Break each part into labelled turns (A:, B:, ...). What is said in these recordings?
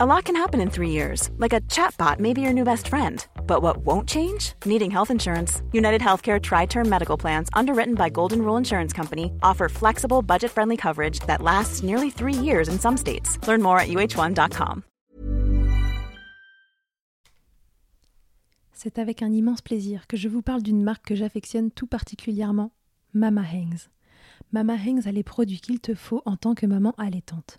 A: A lot can happen in three years, like a chatbot may be your new best friend. But what won't change? Needing health insurance. United Healthcare Tri Term Medical Plans, underwritten by Golden Rule Insurance Company, offer flexible, budget friendly coverage that lasts nearly three years in some states. Learn more at uh1.com.
B: C'est avec un immense plaisir que je vous parle d'une marque que j'affectionne tout particulièrement, Mama Hangs. Mama Hangs a les produits qu'il te faut en tant que maman allaitante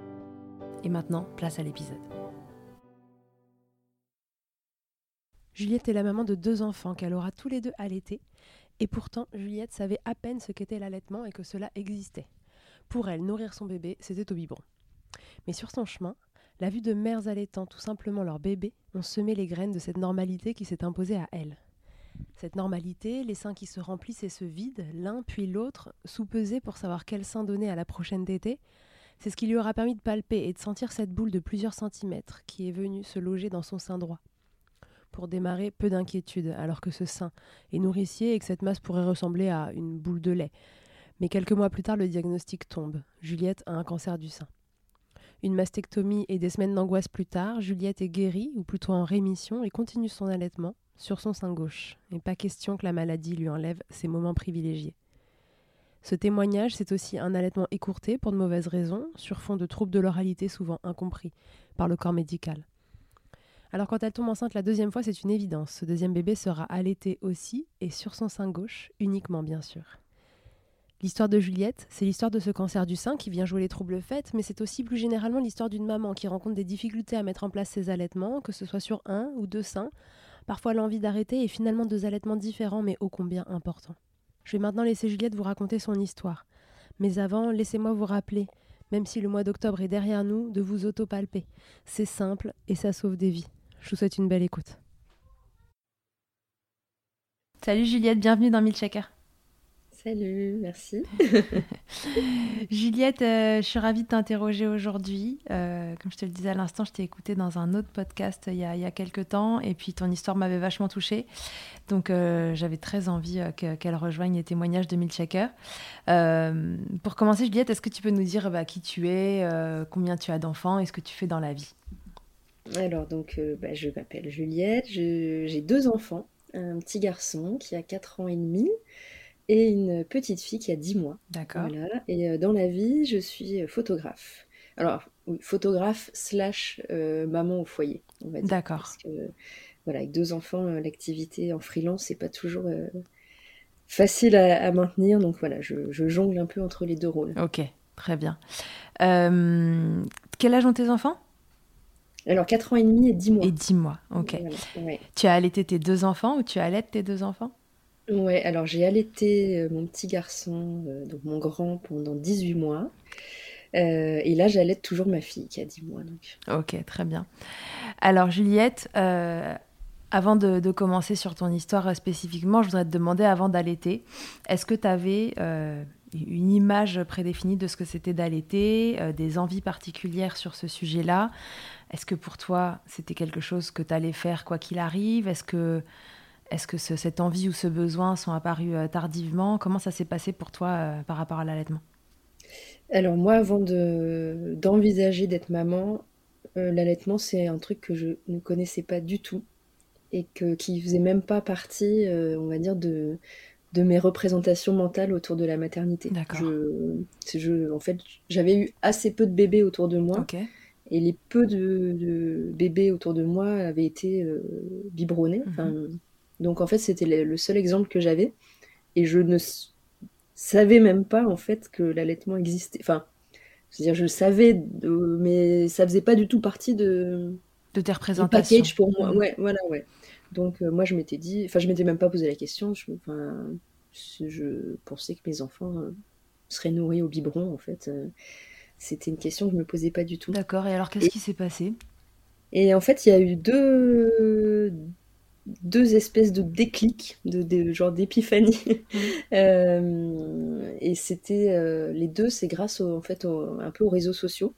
B: Et maintenant, place à l'épisode. Juliette est la maman de deux enfants qu'elle aura tous les deux allaités. Et pourtant, Juliette savait à peine ce qu'était l'allaitement et que cela existait. Pour elle, nourrir son bébé, c'était au biberon. Mais sur son chemin, la vue de mères allaitant tout simplement leur bébé ont semé les graines de cette normalité qui s'est imposée à elle. Cette normalité, les seins qui se remplissent et se vident, l'un puis l'autre, sous-pesés pour savoir quel sein donner à la prochaine tétée, c'est ce qui lui aura permis de palper et de sentir cette boule de plusieurs centimètres qui est venue se loger dans son sein droit. Pour démarrer, peu d'inquiétude, alors que ce sein est nourricier et que cette masse pourrait ressembler à une boule de lait. Mais quelques mois plus tard, le diagnostic tombe. Juliette a un cancer du sein. Une mastectomie et des semaines d'angoisse plus tard, Juliette est guérie, ou plutôt en rémission, et continue son allaitement sur son sein gauche. Et pas question que la maladie lui enlève ses moments privilégiés. Ce témoignage, c'est aussi un allaitement écourté pour de mauvaises raisons, sur fond de troubles de l'oralité souvent incompris par le corps médical. Alors quand elle tombe enceinte la deuxième fois, c'est une évidence. Ce deuxième bébé sera allaité aussi, et sur son sein gauche, uniquement bien sûr. L'histoire de Juliette, c'est l'histoire de ce cancer du sein qui vient jouer les troubles faits, mais c'est aussi plus généralement l'histoire d'une maman qui rencontre des difficultés à mettre en place ses allaitements, que ce soit sur un ou deux seins, parfois l'envie d'arrêter et finalement deux allaitements différents mais ô combien importants. Je vais maintenant laisser Juliette vous raconter son histoire. Mais avant, laissez-moi vous rappeler, même si le mois d'octobre est derrière nous, de vous autopalper. C'est simple et ça sauve des vies. Je vous souhaite une belle écoute. Salut Juliette, bienvenue dans Milkshaker.
C: Salut, merci.
B: Juliette, euh, je suis ravie de t'interroger aujourd'hui. Euh, comme je te le disais à l'instant, je t'ai écouté dans un autre podcast il y a, il y a quelques temps et puis ton histoire m'avait vachement touchée. Donc euh, j'avais très envie qu'elle rejoigne les témoignages de Milchaker. pour commencer, Juliette, est-ce que tu peux nous dire bah, qui tu es, combien tu as d'enfants et ce que tu fais dans la vie?
C: Alors, donc, bah, je m'appelle Juliette, j'ai deux enfants, un petit garçon qui a 4 ans et demi et une petite fille qui a 10 mois.
B: D'accord.
C: Et euh, dans la vie, je suis euh, photographe. Alors, photographe slash euh, maman au foyer, on va dire.
B: D'accord.
C: Parce que, voilà, avec deux enfants, l'activité en freelance, c'est pas toujours facile à, maintenir. Donc voilà, je, jongle un peu entre les deux rôles.
B: Ok, très bien. quel âge ont tes enfants?
C: Alors, 4 ans et demi et 10 mois.
B: Et 10 mois, ok. Tu as allaité tes deux enfants ou tu allaites tes deux enfants?
C: Ouais, alors j'ai allaité euh, mon petit garçon, euh, donc mon grand, pendant 18 mois. Euh, et là, j'allaite toujours ma fille qui a 10 mois. Donc.
B: Ok, très bien. Alors, Juliette, avant de, commencer sur ton histoire spécifiquement, je voudrais te demander, avant d'allaiter, est-ce que tu avais une image prédéfinie de ce que c'était d'allaiter, des envies particulières sur ce sujet-là? Est-ce que pour toi, c'était quelque chose que tu allais faire quoi qu'il arrive? Est-ce que est-ce que cette envie ou ce besoin sont apparus euh, tardivement? Comment ça s'est passé pour toi euh, par rapport à l'allaitement?
C: Alors moi, avant d'envisager d'être maman, euh, l'allaitement, c'est un truc que je ne connaissais pas du tout et que, qui faisait même pas partie, on va dire, de, de mes représentations mentales autour de la maternité. Je, en fait, j'avais eu assez peu de bébés autour de moi. Et les peu de, bébés autour de moi avaient été biberonnés. Mhm. Donc en fait, c'était le seul exemple que j'avais. Et je ne savais même pas en fait que l'allaitement existait. Enfin, c'est-à-dire je le savais, mais ça faisait pas du tout partie de,
B: de tes représentations.
C: package pour moi. Mmh. Ouais, voilà, ouais. Donc euh, moi je m'étais dit, enfin je m'étais même pas posé la question. Je, enfin, je pensais que mes enfants euh, seraient nourris au biberon en fait. Euh, c'était une question que je me posais pas du tout.
B: D'accord. Et alors qu'est-ce qui s'est passé?
C: Et en fait il y a eu deux deux espèces de déclics, de, genre d'épiphanie. Mmh. Euh, et c'était euh, les deux, c'est grâce en fait un peu aux réseaux sociaux.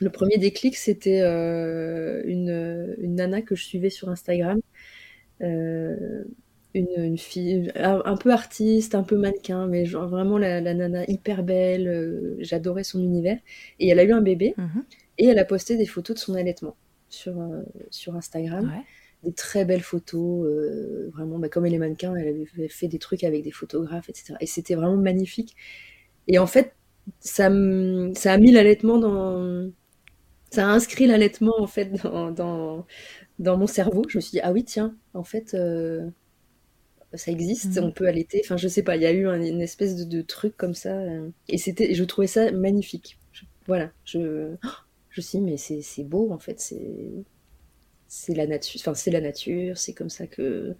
C: Le premier déclic, c'était euh, une, une, nana que je suivais sur Instagram. Une, fille un, peu artiste, un peu mannequin, mais genre vraiment la, nana hyper belle. J'adorais son univers. Et elle a eu un bébé mmh et elle a posté des photos de son allaitement sur, sur Instagram des très belles photos, euh, vraiment, bah, comme elle est mannequin, elle avait fait des trucs avec des photographes, etc. Et c'était vraiment magnifique. Et en fait, ça, ça a mis l'allaitement dans. Ça a inscrit l'allaitement, en fait, dans, dans, mon cerveau. Je me suis dit, ah oui, tiens, en fait, euh, ça existe, mmh. on peut allaiter. Enfin, je sais pas, il y a eu une espèce de, de, truc comme ça. Euh, et c'était, je trouvais ça magnifique. voilà, je. Je me suis dit, mais c'est beau, en fait, c'est c'est la nature, enfin c'est la nature, c'est comme ça que,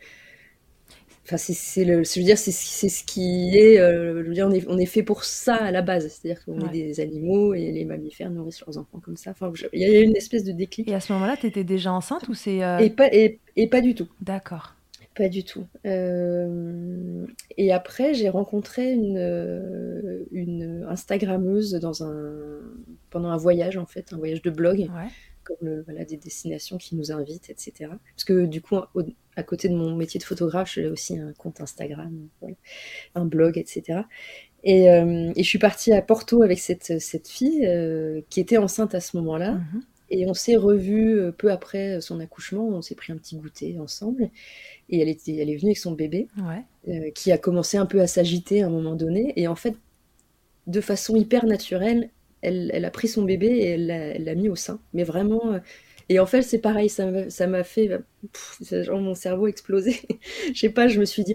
C: enfin c'est le, je veux dire c'est ce qui est, euh, je veux dire on est, on est fait pour ça à la base, c'est-à-dire qu'on est des animaux et les mammifères nourrissent leurs enfants comme ça. Enfin il y a une espèce de déclic.
B: Et à ce moment-là, tu étais déjà enceinte ou c'est euh,
C: et pas et, et, pas du tout.
B: D'accord.
C: Pas du tout. Euh, et après, j'ai rencontré une, une Instagrammeuse dans un, pendant un voyage, en fait, un voyage de blog.
B: Ouais
C: comme voilà, des destinations qui nous invitent, etc. Parce que du coup, à côté de mon métier de photographe, j'ai aussi un compte Instagram, un blog, etc. Euh, et, je suis partie à Porto avec cette, cette fille euh, qui était enceinte à ce moment-là. Mhm. Et on s'est revus euh, peu après son accouchement, on s'est pris un petit goûter ensemble. Et elle, était, elle est venue avec son bébé, qui a commencé un peu à s'agiter à un moment donné. Et en fait, de façon hyper naturelle, elle, a pris son bébé et elle l'a mis au sein. Mais vraiment. Euh, et en fait, c'est pareil, ça m'a fait. genre mon cerveau explosé. Je sais pas, je me suis dit.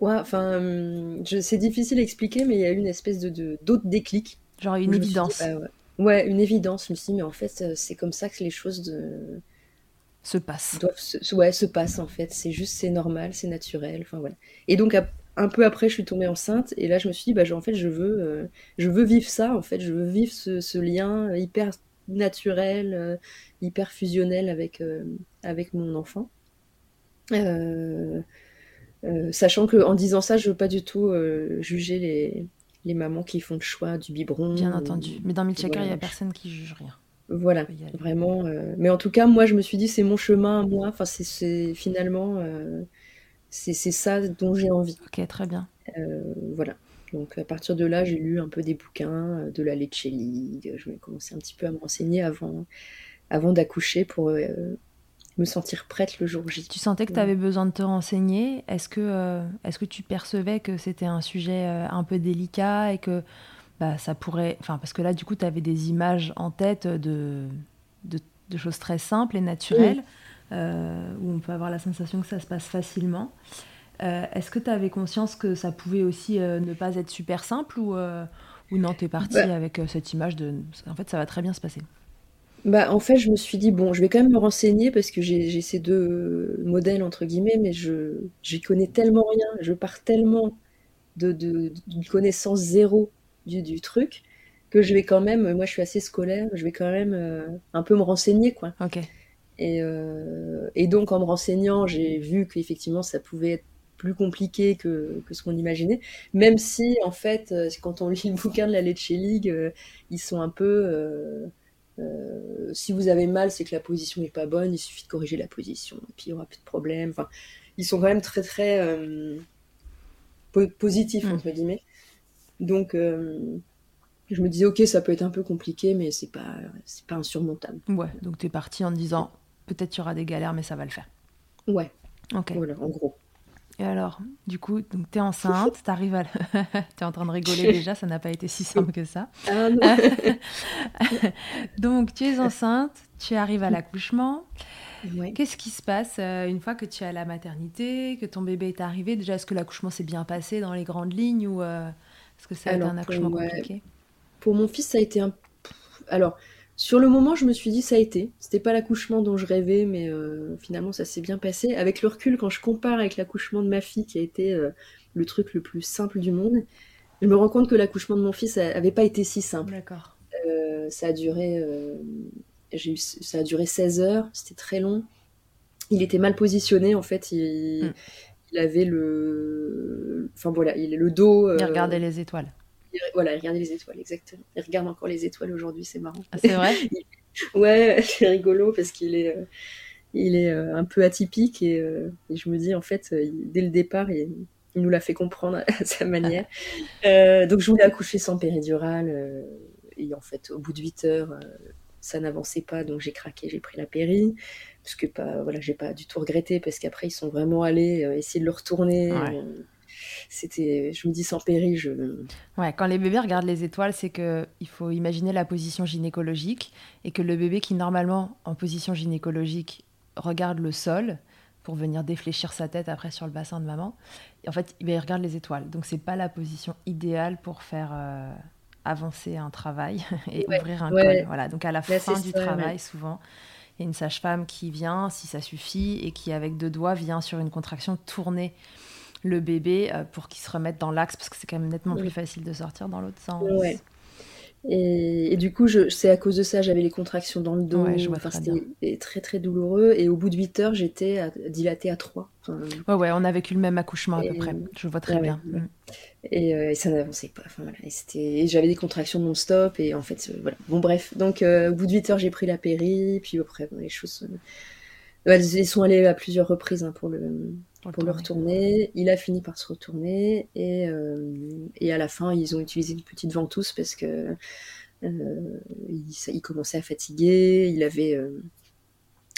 C: Oh, enfin, hum, c'est difficile à expliquer, mais il y a eu une espèce de d'autres déclics.
B: Genre une évidence.
C: Bah ouais. une évidence. Je me suis dit, mais en fait, euh, c'est comme ça que les choses de...
B: se passent.
C: Doivent se, ouais, se passent en fait. C'est juste, c'est normal, c'est naturel. Enfin voilà. Et donc, un peu après, je suis tombée enceinte et là, je me suis dit, bah, en fait, je veux, euh, je veux vivre ça. En fait, je veux vivre ce, lien hyper naturel, euh, hyper fusionnel avec, euh, avec mon enfant. sachant que en disant ça, je veux pas du tout juger les, les mamans qui font le choix du biberon.
B: Bien entendu. Mais dans Milchaker, il n'y a personne qui juge rien.
C: Voilà, vraiment. mais en tout cas, moi, je me suis dit, c'est mon chemin, moi. Enfin, c'est finalement, c'est ça dont j'ai envie.
B: Ok, très bien.
C: voilà. Donc à partir de là, j'ai lu un peu des bouquins, de la League. Je vais commencer un petit peu à me renseigner avant, avant d'accoucher pour me sentir prête le jour J.
B: Tu sentais que tu avais besoin de te renseigner. Est-ce que, euh, que tu percevais que c'était un sujet euh, un peu délicat et que bah, ça pourrait. Enfin, parce que là, du coup, tu avais des images en tête de, de, choses très simples et naturelles, euh, où on peut avoir la sensation que ça se passe facilement. est-ce que tu avais conscience que ça pouvait aussi ne pas être super simple ou, ou non, tu es partie bah avec cette image de. En fait, ça va très bien se passer?
C: Bah, en fait, je me suis dit: «Bon, je vais quand même me renseigner parce que j'ai ces deux modèles» entre guillemets, mais je j'y connais tellement rien, je pars tellement de de d'une connaissance zéro du du truc, que je vais quand même moi je suis assez scolaire, je vais quand même, euh, un peu me renseigner, quoi.
B: OK.
C: Et euh, et donc en me renseignant, j'ai vu qu'effectivement ça pouvait être plus compliqué que que ce qu'on imaginait, même si en fait, euh, quand on lit le bouquin de la Leche League, ils sont un peu, euh, si vous avez mal, c'est que la position n'est pas bonne, il suffit de corriger la position, et puis il n'y aura plus de problème. Enfin, ils sont quand même très très euh, positifs, mm. entre guillemets. Donc, euh, je me disais, ok, ça peut être un peu compliqué, mais c'est pas, c'est pas insurmontable.
B: Ouais, donc tu es parti en disant, peut-être il y aura des galères, mais ça va le faire.
C: Ouais.
B: Ok.
C: Voilà, en gros.
B: Et alors, du coup, tu es enceinte, tu arrives à... tu es en train de rigoler déjà, ça n'a pas été si simple que ça. Ah donc, tu es enceinte, tu arrives à l'accouchement. Qu'est-ce qui se passe euh, une fois que tu es à la maternité, que ton bébé est arrivé? Déjà, est-ce que l'accouchement s'est bien passé dans les grandes lignes ou euh, est-ce que ça a été un accouchement compliqué?
C: Pour mon fils, ça a été un... Alors, sur le moment, je me suis dit ça a été. C'était pas l'accouchement dont je rêvais, mais euh, finalement ça s'est bien passé. Avec le recul, quand je compare avec l'accouchement de ma fille, qui a été euh, le truc le plus simple du monde, je me rends compte que l'accouchement de mon fils avait pas été si simple.
B: D'accord.
C: Euh, ça a duré, j'ai eu, ça a duré 16 heures. C'était très long. Il était mal positionné en fait. Il, il avait le, enfin voilà, il le dos.
B: il regardait les étoiles.
C: Voilà, il regardait les étoiles, exactement. Il regarde encore les étoiles aujourd'hui, c'est marrant.
B: Ah, c'est vrai
C: Ouais, c'est rigolo parce qu'il est, euh, il est euh, un peu atypique et, euh, et, je me dis, en fait, dès le départ, il, il nous l'a fait comprendre à sa manière. donc, je voulais accoucher sans péridurale et en fait, au bout de 8 heures, ça n'avançait pas, donc j'ai craqué, j'ai pris la péri, parce que pas, voilà, j'ai pas du tout regretté, parce qu'après ils sont vraiment allés essayer de le retourner c'était, je me dis sans péril, je.
B: Ouais, quand les bébés regardent les étoiles, c'est que il faut imaginer la position gynécologique et que le bébé qui normalement en position gynécologique regarde le sol pour venir défléchir sa tête après sur le bassin de maman, en fait, il regarde les étoiles. Donc c'est pas la position idéale pour faire euh, avancer un travail et ouvrir un col. Voilà. Donc à la fin du travail, souvent. Il y a une sage-femme qui vient, si ça suffit, et qui, avec deux doigts, vient sur une contraction tournée le bébé euh, pour qu'il se remette dans l'axe parce que c'est quand même nettement plus facile de sortir dans l'autre sens.
C: Ouais. Et, du coup, c'est à cause de ça, j'avais les contractions dans le dos. Ouais, je vois enfin, c'était très très douloureux. Et au bout de 8 heures, j'étais dilatée à 3.
B: ouais, ouais, on a vécu le même accouchement à peu près. Je vois très bien. Mm.
C: Euh, et, ça n'avançait pas. Enfin, voilà. et j'avais des contractions non-stop. Et en fait, voilà. Bon, bref. Donc, euh, au bout de 8 heures, j'ai pris la péri. Puis après, les choses. elles sont allées à plusieurs reprises hein, pour le pour, le retourner. Il a fini par se retourner et, euh, et, à la fin, ils ont utilisé une petite ventouse parce que euh, il, commençait à fatiguer. Il avait, euh,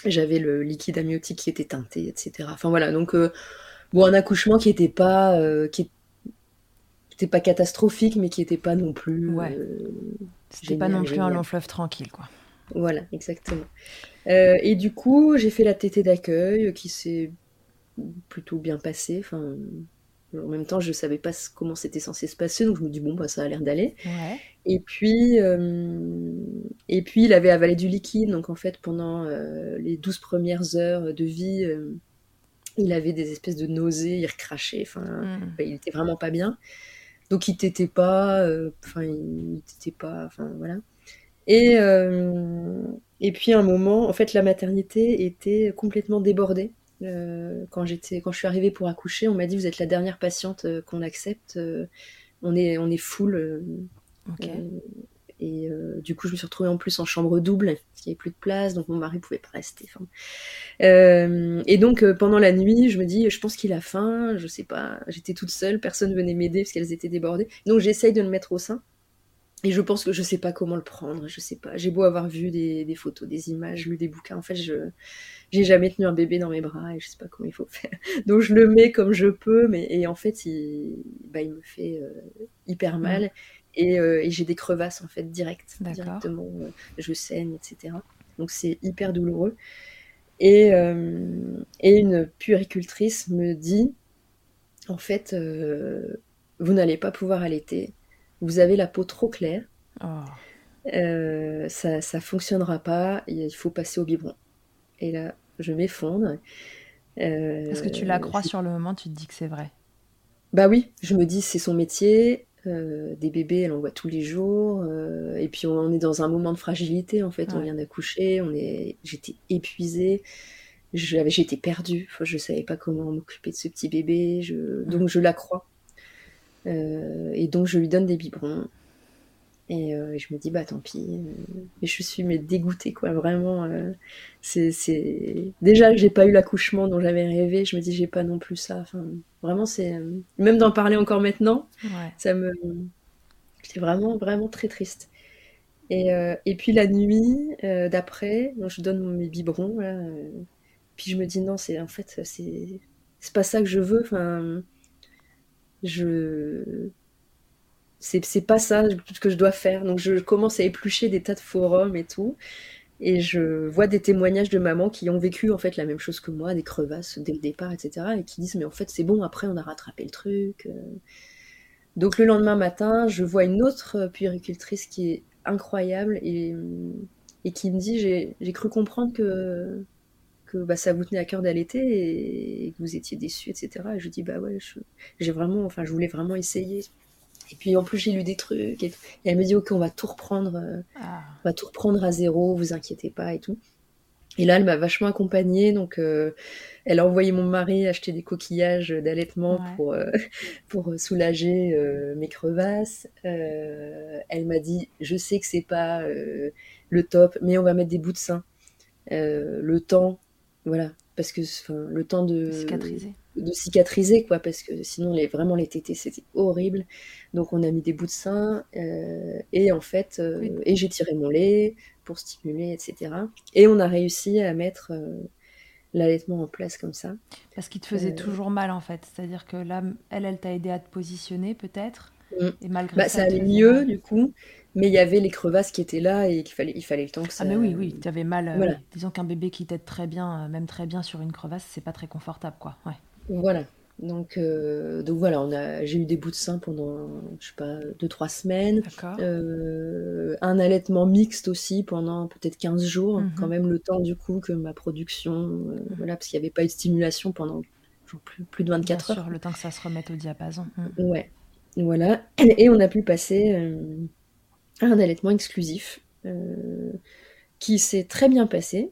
C: j'avais le liquide amniotique qui était teinté, etc. Enfin voilà, donc bon, un accouchement qui n'était pas, qui était pas catastrophique, mais qui n'était pas non plus.
B: Ouais. C'était pas non plus un long fleuve tranquille, quoi.
C: Voilà, exactement. et du coup, j'ai fait la tétée d'accueil qui s'est plutôt bien passé. Enfin, en même temps, je savais pas comment c'était censé se passer, donc je me dis bon bah ça a l'air d'aller. Et puis, euh, et puis il avait avalé du liquide, donc en fait pendant euh, les 12 premières heures de vie, euh, il avait des espèces de nausées, il recrachait, enfin, hmm. il était vraiment pas bien. Donc il t'était pas, enfin il t'était pas, enfin voilà. Et et puis à un moment, en fait, la maternité était complètement débordée quand, j'étais, quand je suis arrivée pour accoucher, on m'a dit Vous êtes la dernière patiente qu'on accepte. on, est, on est full. Et euh, du coup, je me suis retrouvée en plus en chambre double, parce qu'il n'y avait plus de place, donc mon mari ne pouvait pas rester. Euh, et donc, euh, pendant la nuit, je me dis, je pense qu'il a faim, je sais pas, j'étais toute seule, personne venait m'aider parce qu'elles étaient débordées. Donc, j'essaye de le mettre au sein. Et je pense que je sais pas comment le prendre, je sais pas. J'ai beau avoir vu des, photos, des images, lu des bouquins, en fait, je j'ai jamais tenu un bébé dans mes bras et je sais pas comment il faut faire. Donc je le mets comme je peux, mais et en fait, il, bah, il me fait hyper mal. Euh, et, j'ai des crevasses en fait directes, directement. Euh, je saigne, etc. Donc c'est hyper douloureux. Et, euh, et, une puéricultrice me dit, en fait, vous n'allez pas pouvoir allaiter. Vous avez la peau trop claire. Oh. ça ne fonctionnera pas. Il faut passer au biberon. Et là, je m'effondre.
B: Est-ce que tu la crois sur le moment Tu te dis que c'est vrai
C: Bah oui, je me dis c'est son métier. Euh, des bébés, elle en voit tous les jours. Euh, et puis on, est dans un moment de fragilité en fait. On vient d'accoucher, on est, j'étais épuisée, j'étais perdue. Je savais pas comment m'occuper de ce petit bébé. Je, donc je la crois. Euh, et donc je lui donne des biberons. Et euh, je me dis, bah tant pis. Euh, et je suis mais dégoûtée, quoi. Vraiment, euh, c'est. Déjà, j'ai pas eu l'accouchement dont j'avais rêvé. Je me dis, j'ai pas non plus ça. Enfin, vraiment, c'est. Même d'en parler encore maintenant, ça me. C'est vraiment, vraiment très triste. Et, et puis la nuit d'après, je donne mes biberons. Là, puis je me dis, non, c'est en fait, c'est. C'est pas ça que je veux. Enfin. Je c'est pas ça que je dois faire. Donc je commence à éplucher des tas de forums et tout. Et je vois des témoignages de mamans qui ont vécu en fait la même chose que moi, des crevasses dès le départ, etc. Et qui disent mais en fait c'est bon, après on a rattrapé le truc. Euh. Donc le lendemain matin, je vois une autre puéricultrice qui est incroyable et, et qui me dit j'ai cru comprendre que, que bah, ça vous tenait à cœur d'allaiter et, que vous étiez déçu, etc. Et je dis bah ouais, j'ai vraiment, enfin je voulais vraiment essayer. Et puis en plus, j'ai lu des trucs. Et, elle me dit, ok, on va tout reprendre, euh, ah. on va tout reprendre à zéro, vous inquiétez pas et tout. Et là, elle m'a vachement accompagnée, donc euh, elle a envoyé mon mari acheter des coquillages d'allaitement pour, euh, pour soulager mes crevasses. elle m'a dit, je sais que c'est pas le top, mais on va mettre des bouts de sein. le temps, voilà, parce que le temps de
B: cicatriser.
C: de cicatriser quoi parce que sinon les vraiment les tétés c'était horrible. Donc on a mis des bouts de sein euh, et en fait euh, et j'ai tiré mon lait pour stimuler etc et on a réussi à mettre euh, l'allaitement en place comme ça.
B: Parce qu'il te faisait toujours mal en fait. C'est à dire que là elle elle t'a aidé à te positionner peut-être.
C: Mm. et malgré bah, ça, ça allait mieux du coup mais il y avait les crevasses qui étaient là et qu'il fallait, il fallait le temps que ça.
B: Ah, mais oui, oui, tu avais mal. disons qu'un bébé qui t'aide très bien, même très bien sur une crevasse, c'est pas très confortable, quoi. Ouais.
C: Voilà. Donc, euh, donc voilà, on a, j'ai eu des bouts de sein pendant, je sais pas, 2-3 semaines. Euh, un allaitement mixte aussi pendant peut-être 15 jours, mhm. quand même le temps du coup que ma production, euh, mhm. voilà, parce qu'il n'y avait pas eu de stimulation pendant plus, plus de 24 heures.
B: le temps que ça se remette au diapason.
C: Mhm. Ouais, voilà. Et on a pu passer à un allaitement exclusif qui s'est très bien passé.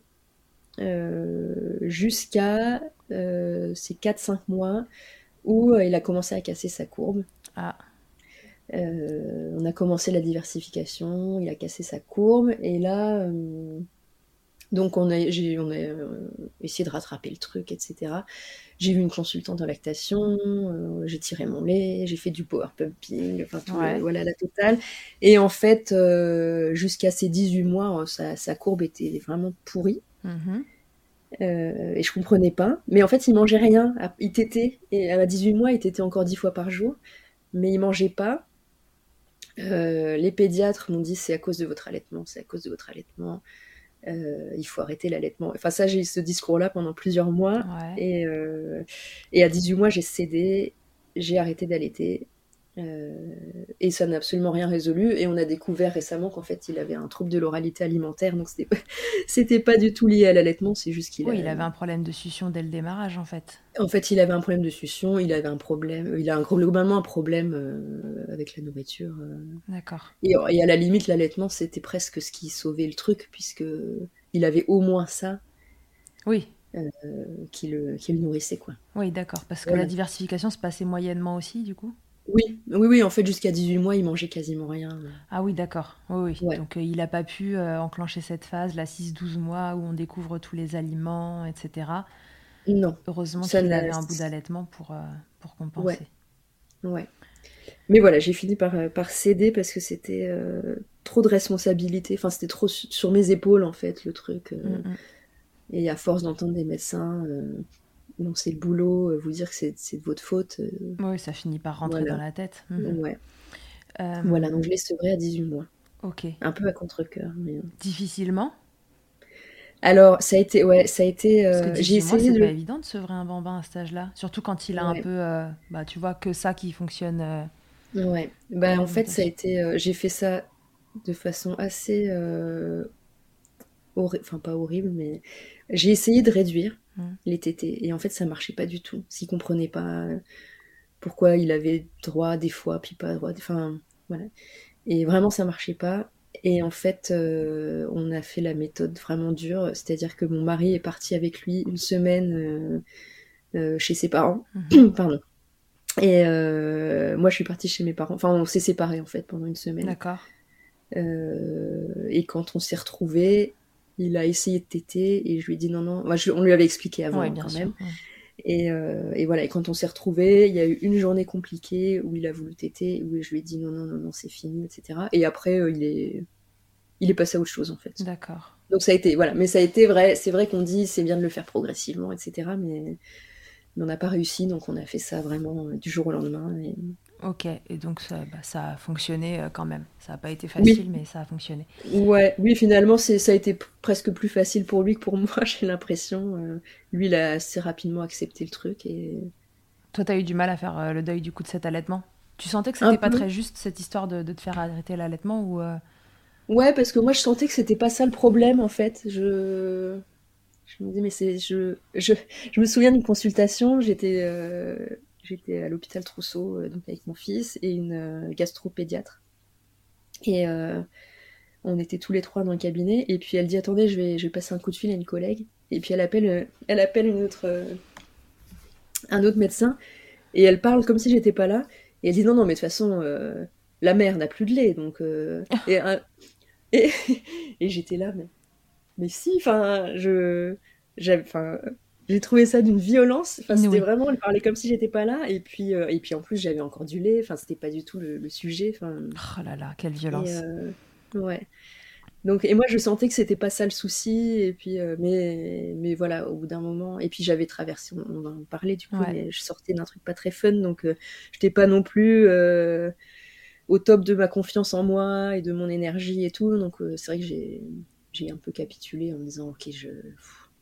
C: jusqu'à euh, c'est 4-5 mois, où euh, il a commencé à casser sa courbe. Ah. Euh, on a commencé la diversification, il a cassé sa courbe, et là, donc on a, on a essayé de rattraper le truc, etc. J'ai vu une consultante en lactation, j'ai tiré mon lait, j'ai fait du power pumping, enfin voilà la totale. Et en fait, jusqu'à ces 18 mois, sa, courbe était vraiment pourrie. Mm-hmm. Euh, et je comprenais pas. Mais en fait, il mangeait rien. Il tétait. Et à 18 mois, il tétait encore 10 fois par jour. Mais il mangeait pas. Euh, les pédiatres m'ont dit c'est à cause de votre allaitement, c'est à cause de votre allaitement. Euh, il faut arrêter l'allaitement. Enfin, ça, j'ai eu ce discours-là pendant plusieurs mois. Et, et à 18 mois, j'ai cédé. J'ai arrêté d'allaiter. Euh, et ça n'a absolument rien résolu. Et on a découvert récemment qu'en fait, il avait un trouble de l'oralité alimentaire. Donc, c'était, c'était pas du tout lié à l'allaitement, c'est juste qu'il
B: oui, il avait un problème de succion dès le démarrage, en fait.
C: En fait, il avait un problème de succion, il avait un problème, il a un, globalement un problème euh, avec la nourriture. Euh.
B: D'accord.
C: Et, et, à la limite, l'allaitement, c'était presque ce qui sauvait le truc, puisque il avait au moins ça.
B: Oui,
C: qui, le, qui le nourrissait. Quoi.
B: Oui, d'accord. Parce que la diversification se passait moyennement aussi, du coup?
C: Oui, oui, oui, en fait, jusqu'à 18 mois, il mangeait quasiment rien.
B: Ah oui, d'accord. Oui, oui. Donc, il n'a pas pu enclencher cette phase, la 6-12 mois, où on découvre tous les aliments, etc.
C: Non.
B: Heureusement qu'il avait un bout d'allaitement pour, pour compenser.
C: Ouais. ouais. Mais voilà, j'ai fini par, euh, par céder parce que c'était euh, trop de responsabilité. Enfin, c'était trop sur mes épaules, en fait, le truc. Euh. Mm, mm. Et à force d'entendre des médecins, non, c'est le boulot, vous dire que c'est de votre faute.
B: oui, ça finit par rentrer dans la tête.
C: Mm. Ouais. Voilà, donc je l'ai sevré à 18 mois.
B: Ok.
C: Un peu à contre-coeur. Mais...
B: Difficilement?
C: Alors, ça a été, ouais, ça a été.
B: j'ai essayé c'est pas évident de sevrer un bambin à cet âge-là, surtout quand il a un peu, bah, tu vois, que ça qui fonctionne
C: Ouais, bah, en fait, ça a été. Euh, j'ai fait ça de façon assez. Euh, enfin, pas horrible, mais j'ai essayé de réduire mmh. les tétés. Et en fait, ça marchait pas du tout. S'il comprenait pas pourquoi il avait droit des fois, puis pas droit. Enfin, voilà. Et vraiment, ça marchait pas. Et en fait, euh, on a fait la méthode vraiment dure. C'est-à-dire que mon mari est parti avec lui une semaine chez ses parents. Mmh. Pardon. Et euh, moi, je suis partie chez mes parents. Enfin, on s'est séparés en fait pendant une semaine.
B: D'accord.
C: Euh, et quand on s'est retrouvés, il a essayé de téter et je lui ai dit non, non. on lui avait expliqué avant quand même. Et, euh, et, voilà, et quand on s'est retrouvés, il y a eu une journée compliquée où il a voulu téter, où je lui ai dit non, non, non, non, c'est fini, etc. Et après, il, est... il est passé à autre chose en fait.
B: D'accord.
C: Donc ça a été, voilà, mais ça a été vrai, c'est vrai qu'on dit c'est bien de le faire progressivement, etc. Mais mais on n'a pas réussi, donc on a fait ça vraiment euh, du jour au lendemain.
B: Ok, et donc ça, bah, ça a fonctionné euh, quand même. Ça n'a pas été facile, mais ça a fonctionné.
C: Ouais, oui, finalement, ça a été presque plus facile pour lui que pour moi, j'ai l'impression. Euh. lui, il a assez rapidement accepté le truc. Et...
B: Toi, tu as eu du mal à faire le deuil du coup de cet allaitement? Tu sentais que c'était pas très juste cette histoire de, de te faire arrêter l'allaitement ou
C: Ouais, parce que moi, je sentais que c'était pas ça le problème en fait. Je je me dis, mais c'est. Je, je, je me souviens d'une consultation, j'étais euh, j'étais à l'hôpital Trousseau, euh, donc avec mon fils, et une euh, gastropédiatre. Et on était tous les trois dans le cabinet, et puis elle dit, attendez, je vais, je vais passer un coup de fil à une collègue. Et puis elle appelle, elle appelle une autre, un autre médecin, et elle parle comme si j'étais pas là. Et elle dit, non, non, mais de toute façon, la mère n'a plus de lait, donc. et, et, et j'étais là, mais mais si, enfin, je, j'ai trouvé ça d'une violence. Enfin, c'était vraiment, elle parlait comme si j'étais pas là. Et puis, euh, et puis en plus, j'avais encore du lait. Enfin, c'était pas du tout le, sujet. Enfin.
B: Oh là là, quelle violence.
C: Euh, ouais. Donc, et moi, je sentais que c'était pas ça le souci. Et puis, euh, mais, mais voilà, au bout d'un moment. Et puis, j'avais traversé, on, va en parler du coup, mais je sortais d'un truc pas très fun. Donc, je j'étais pas non plus au top de ma confiance en moi et de mon énergie et tout. Donc, c'est vrai que j'ai j'ai un peu capitulé en me disant ok je,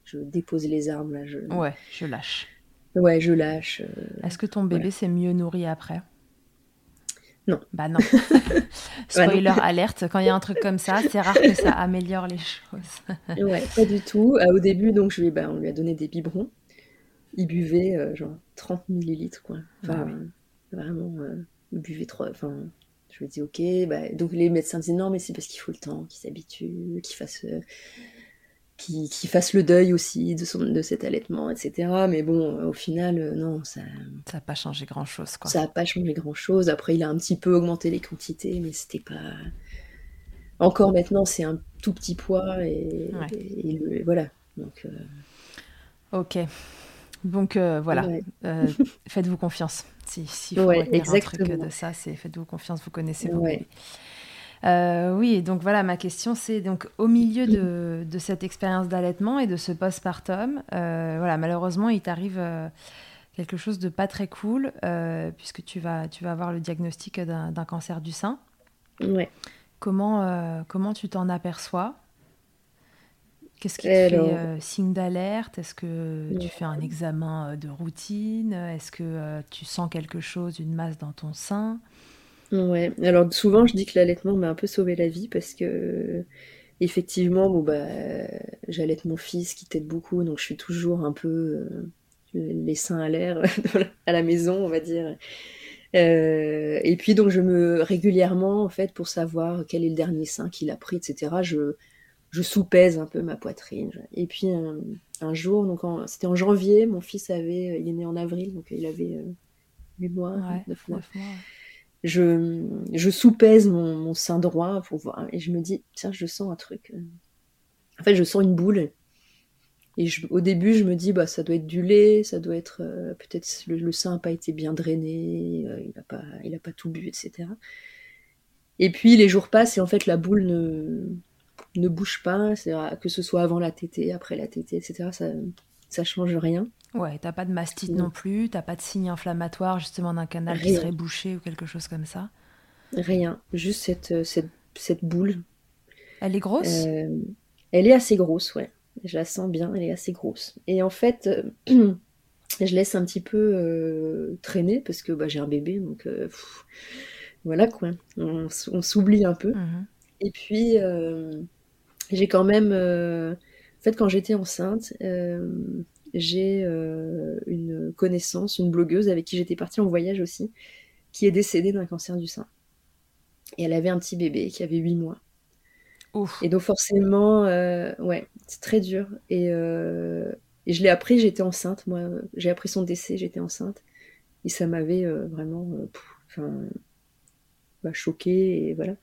C: je dépose les armes là. Je...
B: Ouais, je lâche.
C: Ouais, je lâche. Euh,
B: Est-ce que ton bébé s'est mieux nourri après?
C: Non.
B: Bah non. Spoiler alerte, quand il y a un truc comme ça, c'est rare que ça améliore les choses.
C: ouais, pas du tout. Euh, au début, donc je lui, bah, on lui a donné des biberons. Il buvait euh, genre 30 millilitres quoi. Enfin, vraiment, il buvait trois. Enfin, je me dis, ok, bah, donc les médecins disent non, mais c'est parce qu'il faut le temps, qu'il s'habitue, qu'il fasse, euh, fasse le deuil aussi de, son, de cet allaitement, etc. Mais bon, au final, euh, non, ça.
B: Ça n'a pas changé grand chose, quoi.
C: Ça n'a pas changé grand chose. Après, il a un petit peu augmenté les quantités, mais c'était pas. Encore maintenant, c'est un tout petit poids et, voilà. Donc.
B: Euh, ok. Donc voilà, faites-vous confiance. Si, si faut
C: ouais,
B: un truc de ça, c'est faites-vous confiance, vous connaissez vos euh, oui, donc voilà, ma question c'est donc au milieu de, de cette expérience d'allaitement et de ce postpartum, euh, voilà, malheureusement il t'arrive euh, quelque chose de pas très cool euh, puisque tu vas, tu vas avoir le diagnostic d'un cancer du sein.
C: Ouais.
B: Comment, comment tu t'en aperçois? Qu'est-ce qui te fait euh, signe d'alerte? Est-ce que tu fais un examen euh, de routine? Est-ce que euh, tu sens quelque chose, une masse dans ton sein?
C: Ouais, alors souvent je dis que l'allaitement m'a un peu sauvé la vie parce que effectivement, bon bah j'allaite mon fils qui t'aide beaucoup, donc je suis toujours un peu les seins à l'air à la maison, on va dire. et puis donc je me régulièrement en fait pour savoir quel est le dernier sein qu'il a pris, etc. Je je soupèse un peu ma poitrine. Et puis un, jour, donc c'était en janvier, mon fils avait, il est né en avril, donc il avait 8 mois, 9 mois. Je, je soupèse mon, sein droit pour voir, et je me dis, tiens, je sens un truc. En fait, je sens une boule. Et au début, je me dis, bah, ça doit être du lait, ça doit être. Euh, peut-être le, sein n'a pas été bien drainé, euh, il n'a pas, il pas tout bu, etc. Et puis les jours passent et en fait, la boule ne, ne bouge pas, que ce soit avant la tétée, après la tétée, etc. Ça, ça change rien.
B: Ouais, t'as pas de mastite non, plus, t'as pas de signe inflammatoire justement d'un canal qui serait bouché ou quelque chose comme ça.
C: Rien, juste cette, euh, cette, cette boule.
B: Elle est grosse?
C: Elle est assez grosse, ouais. Je la sens bien, elle est assez grosse. Et en fait, euh, je laisse un petit peu euh, traîner parce que bah, j'ai un bébé, donc euh, voilà quoi. On, s'oublie un peu. Mhm. Et puis, j'ai quand même. en fait, quand j'étais enceinte, j'ai une connaissance, une blogueuse avec qui j'étais partie en voyage aussi, qui est décédée d'un cancer du sein. Et elle avait un petit bébé qui avait 8 mois. Et donc forcément, euh, ouais, c'est très dur. Euh, et, je l'ai appris, j'étais enceinte, moi. J'ai appris son décès, j'étais enceinte. Et ça m'avait euh, vraiment bah, choquée et voilà,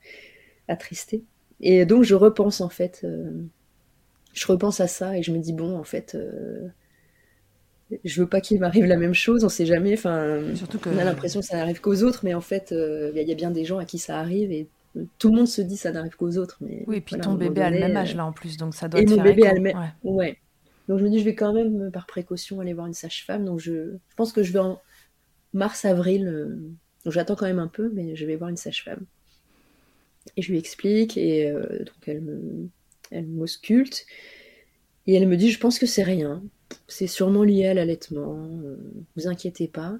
C: attristée. Et donc je repense en fait, je repense à ça et je me dis, bon, en fait, je veux pas qu'il m'arrive la même chose, on sait jamais. Enfin, que... on a l'impression que ça n'arrive qu'aux autres, mais en fait, il y, a bien des gens à qui ça arrive et tout le monde se dit ça n'arrive qu'aux autres. Mais
B: oui, et puis ton bébé a le même âge là en plus, donc ça doit
C: et
B: te
C: mon bébé a le même. Ouais. Donc je me dis, je vais quand même, par précaution, aller voir une sage-femme. Donc je... je, pense que je vais en mars-avril. Euh, donc j'attends quand même un peu, mais je vais voir une sage-femme. Et je lui explique, et euh, donc elle me, elle m'ausculte. Et elle me dit, je pense que c'est rien. C'est sûrement lié à l'allaitement. Euh, vous inquiétez pas.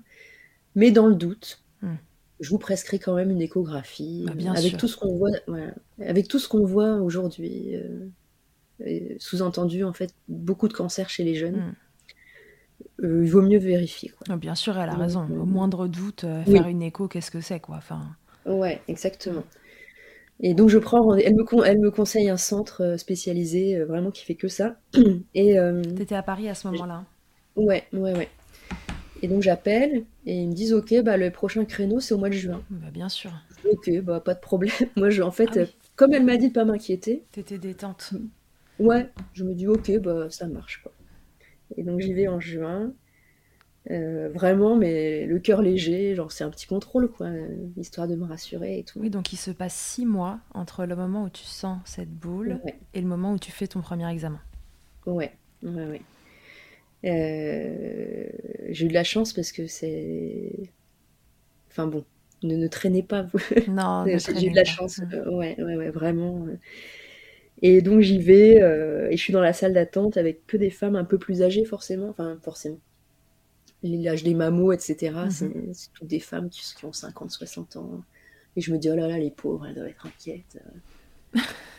C: Mais dans le doute, hmm je vous prescris quand même une échographie. Bah, avec, Tout ce qu'on voit, avec tout ce qu'on voit aujourd'hui. Euh, sous-entendu, en fait, beaucoup de cancers chez les jeunes. Hmm. Euh, il vaut mieux vérifier.
B: Ah, bien sûr, elle a raison. Au euh, moindre doute, faire une écho, qu'est-ce que c'est quoi enfin...
C: Ouais, exactement. Et donc je prends, elle me, elle me conseille un centre spécialisé, vraiment qui fait que ça. Et
B: t'étais à Paris à ce moment-là.
C: Ouais, ouais, ouais. Et donc j'appelle et ils me disent ok bah le prochain créneau c'est au mois de juin.
B: Bah, bien sûr.
C: Ok bah pas de problème. Moi je en fait ah comme elle m'a dit de pas m'inquiéter.
B: T'étais détente.
C: Ouais, je me dis ok bah ça marche quoi. Et donc j'y vais en juin. Euh, vraiment, mais le cœur léger, genre c'est un petit contrôle, quoi, histoire de me rassurer et tout.
B: Oui, donc il se passe six mois entre le moment où tu sens cette boule et le moment où tu fais ton premier examen.
C: Ouais, ouais, ouais. Euh, j'ai eu de la chance parce que c'est. Enfin bon, ne, ne traînez pas, vous.
B: Non,
C: j'ai eu de la chance. Euh, ouais, ouais, ouais, vraiment. Et donc j'y vais euh, et je suis dans la salle d'attente avec que des femmes un peu plus âgées, forcément. Enfin, forcément. L'âge des mamots, etc. Mhm. C'est toutes des femmes qui, qui ont 50, 60 ans. Et je me dis, oh là là, les pauvres, elles doivent être inquiètes.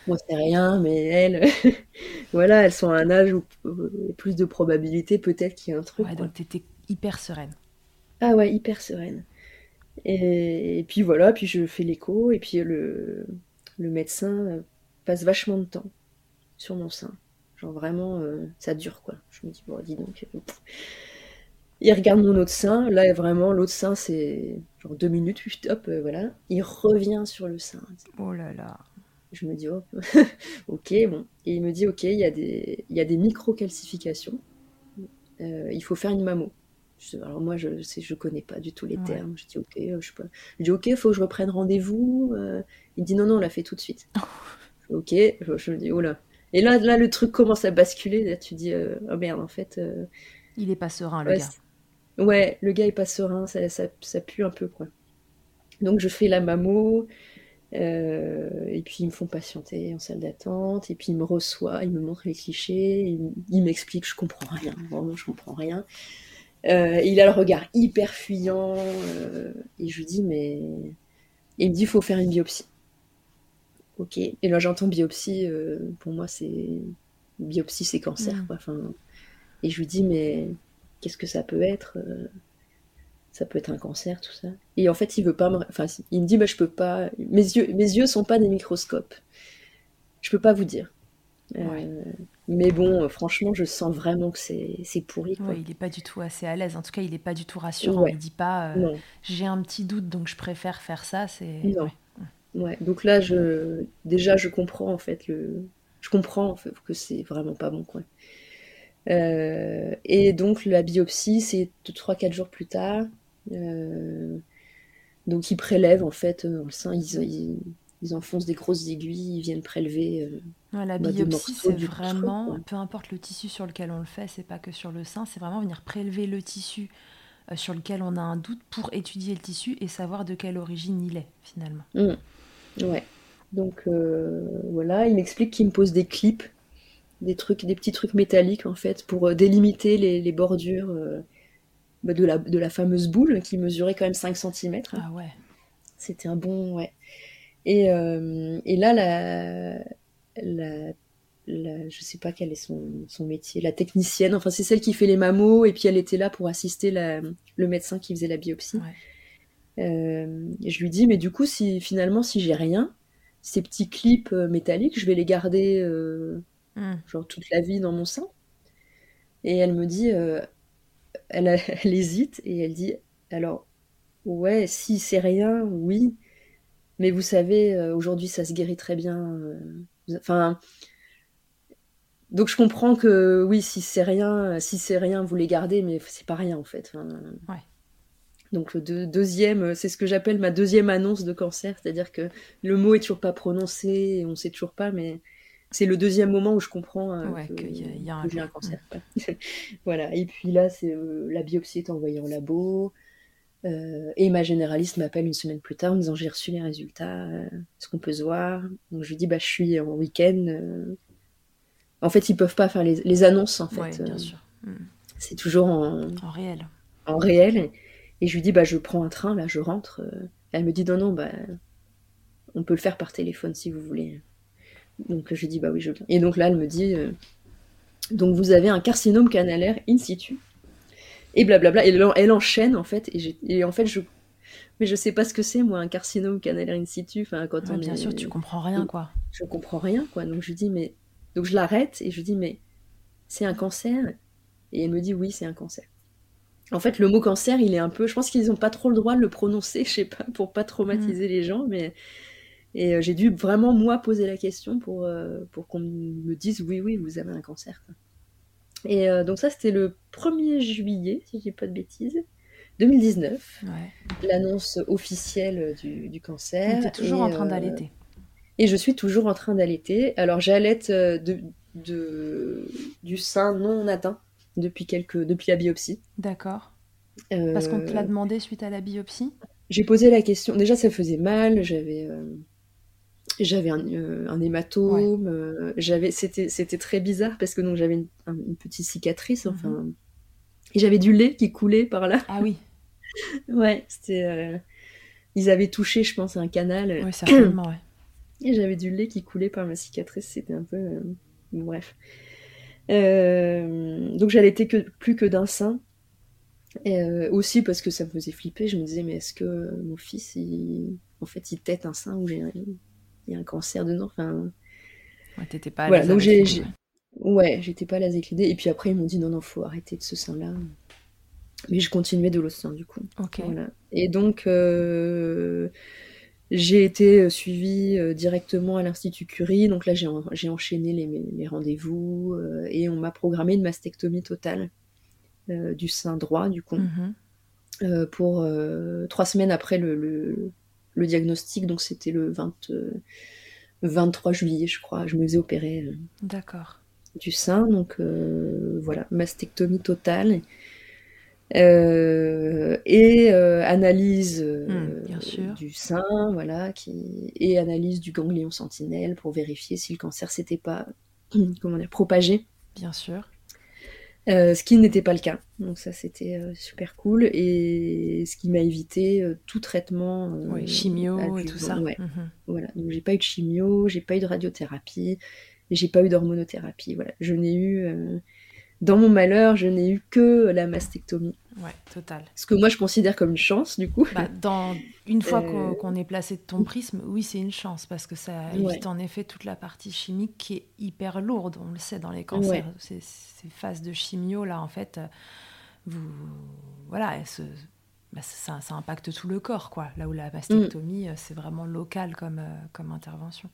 C: Moi, c'est rien, mais elles, voilà, elles sont à un âge où il y a plus de probabilité peut-être qu'il y ait un truc.
B: Ouais, donc t'étais hyper sereine.
C: Ah ouais, hyper sereine. Et, puis voilà, puis je fais l'écho, et puis le, le médecin passe vachement de temps sur mon sein. Genre vraiment, euh, ça dure quoi. Je me dis, bon, dis donc. Euh, il regarde mon autre sein, là vraiment, l'autre sein c'est genre deux minutes, hop, euh, voilà. Il revient sur le sein.
B: Oh là là.
C: Je me dis, oh, ok, bon. Et il me dit, ok, il y a des, il y a des micro-calcifications. Euh, il faut faire une mammo. alors moi, je sais, je connais pas du tout les termes. Je dis, ok, euh, je, sais pas. je dis, ok, il faut que je reprenne rendez-vous. Euh. il dit, non, non, on l'a fait tout de suite. ok, je, me dis, oh là. Et là, là, le truc commence à basculer. Là, tu dis, oh merde, en fait.
B: il est pas serein, le gars.
C: Ouais, le gars est pas serein, ça, ça, ça, pue un peu, quoi. Donc, je fais la mammo. Euh, et puis ils me font patienter en salle d'attente, et puis ils me reçoivent, ils me montrent les clichés, ils, m'expliquent, je comprends rien, vraiment je comprends rien. Euh, il a le regard hyper fuyant, euh, et je lui dis, mais. il me dit, il faut faire une biopsie. Ok. Et là, j'entends biopsie, pour moi, c'est. Biopsie, c'est cancer, mm. quoi. Enfin, et je lui dis, mais qu'est-ce que ça peut être ça peut être un cancer, tout ça. Et en fait, il veut pas me, enfin, il me dit, bah, je peux pas, mes yeux, mes yeux sont pas des microscopes. Je peux pas vous dire. mais bon, franchement, je sens vraiment que c'est pourri.
B: Quoi. il n'est pas du tout assez à l'aise. En tout cas, il n'est pas du tout rassurant. Il ne dit pas j'ai un petit doute, donc je préfère faire ça. C'est
C: ouais. Donc là, je déjà, je comprends en fait le, je comprends en fait, que c'est vraiment pas bon quoi. Euh, et donc la biopsie, c'est 3-4 jours plus tard. Euh, donc ils prélèvent en fait dans le sein, ils, ils, enfoncent des grosses aiguilles, ils viennent prélever.
B: Euh, la bah, biopsie, c'est vraiment, peu importe le tissu sur lequel on le fait, c'est pas que sur le sein, c'est vraiment venir prélever le tissu sur lequel on a un doute pour étudier le tissu et savoir de quelle origine il est finalement.
C: Mmh. Ouais. Donc voilà, il m'explique qu'il me pose des clips des trucs, des petits trucs métalliques en fait pour euh, délimiter les, bordures euh, bah, de, la, de la fameuse boule qui mesurait quand même 5 cm.
B: Ah ouais.
C: C'était un bon ouais. Et, euh, et là la, la, la, je sais pas quel est son, son métier, la technicienne, enfin c'est celle qui fait les mammos et puis elle était là pour assister la, le médecin qui faisait la biopsie. je lui dis mais du coup si finalement si j'ai rien, ces petits clips métalliques, je vais les garder Hmm. genre toute la vie dans mon sein. Et elle me dit, euh, elle, hésite et elle dit, alors, ouais, si c'est rien, oui, mais vous savez, euh, aujourd'hui ça se guérit très bien. Euh, enfin, donc je comprends que oui, si c'est rien, si c'est rien, vous les gardez, mais c'est pas rien en fait.
B: ouais.
C: Donc le deuxième, c'est ce que j'appelle ma deuxième annonce de cancer, c'est-à-dire que le mot est toujours pas prononcé, on sait toujours pas, mais c'est le deuxième moment où je comprends euh, que, y a, un, cancer. voilà. Et puis là, c'est euh, la biopsie est envoyée en labo. Euh, et ma généraliste m'appelle une semaine plus tard en me disant j'ai reçu les résultats, est-ce qu'on peut se voir? Donc je lui dis bah je suis en week-end. En fait ils peuvent pas faire les, annonces en fait.
B: bien sûr. Hmm.
C: C'est toujours en,
B: en réel.
C: En réel. Et je lui dis bah je prends un train là, je rentre. Elle me dit non non bah on peut le faire par téléphone si vous voulez. Donc je dis bah oui, je viens. Et donc là, elle me dit euh, donc vous avez un carcinome canalaire in situ. Et blablabla. Et elle, enchaîne en fait. Et, en fait, je mais je sais pas ce que c'est moi un carcinome canalaire in situ. Enfin quand
B: on bien sûr, tu comprends rien quoi.
C: Je comprends rien quoi. Donc je dis mais donc je l'arrête et je dis mais c'est un cancer? Et elle me dit oui, c'est un cancer. En fait, le mot cancer, il est un peu. Je pense qu'ils n'ont pas trop le droit de le prononcer, je sais pas, pour pas traumatiser mm. les gens, mais et euh, j'ai dû vraiment, moi, poser la question pour, euh, pour qu'on me dise oui, oui, vous avez un cancer. Et euh, donc ça, c'était le 1er juillet, si je dis pas de bêtises, 2019. L'annonce officielle du, du cancer.
B: Tu es toujours en train d'allaiter.
C: Et je suis toujours en train d'allaiter. Alors j'allaite de, de, du sein non atteint depuis, quelques, depuis la biopsie.
B: D'accord. Parce qu'on te l'a demandé suite à la biopsie?
C: J'ai posé la question. Déjà, ça faisait mal. J'avais j'avais un, euh, un, hématome, euh, j'avais, c'était, c'était très bizarre parce que donc j'avais une, petite cicatrice, enfin, mhm. et j'avais du lait qui coulait par là.
B: Ah oui.
C: ouais, c'était, euh, ils avaient touché, je pense, un canal.
B: Oui, certainement, ouais.
C: Et j'avais du lait qui coulait par ma cicatrice, c'était un peu, bref. donc j'allaitais que plus que d'un sein. aussi parce que ça me faisait flipper, je me disais mais est-ce que mon fils, il... en fait, il tête un sein ou j'ai il y a un cancer dedans. Enfin,
B: ouais, t'étais pas à
C: voilà, donc j'ai, ouais, j'étais pas à avec l'idée. Et puis après, ils m'ont dit non, non, faut arrêter de ce sein-là. Mais je continuais de l'océan du coup.
B: Ok.
C: Voilà. Et donc, euh, j'ai été suivie euh, directement à l'Institut Curie. Donc là, j'ai, j'ai enchaîné les, les rendez-vous euh, et on m'a programmé une mastectomie totale du sein droit, du coup. Mm-hmm. pour trois semaines après le, le diagnostic, donc c'était le 23 euh, juillet, je crois. Je me faisais opérer euh,
B: D'accord.
C: du sein, donc euh, voilà, mastectomie totale. et analyse
B: mmh,
C: du sein, voilà, qui, et analyse du ganglion sentinelle pour vérifier si le cancer s'était pas comment dire, propagé.
B: Bien sûr.
C: Euh, ce qui n'était pas le cas. Donc ça c'était euh, super cool et ce qui m'a évité euh, tout traitement
B: chimio et tout ça.
C: Ouais. Mhm. Voilà. Donc j'ai pas eu de chimio, j'ai pas eu de radiothérapie, j'ai pas eu d'hormonothérapie. Voilà. Je n'ai eu dans mon malheur, je n'ai eu que la mastectomie.
B: Ouais, total.
C: Ce que moi je considère comme une chance, du coup.
B: Bah, dans, une fois qu'on est placé de ton prisme, oui, c'est une chance parce que ça évite en effet toute la partie chimique qui est hyper lourde. On le sait dans les cancers. Ces, phases de chimio, là, en fait, vous, voilà, bah, ça, ça, impacte tout le corps, quoi. Là où la mastectomie, mm. c'est vraiment local comme, comme intervention.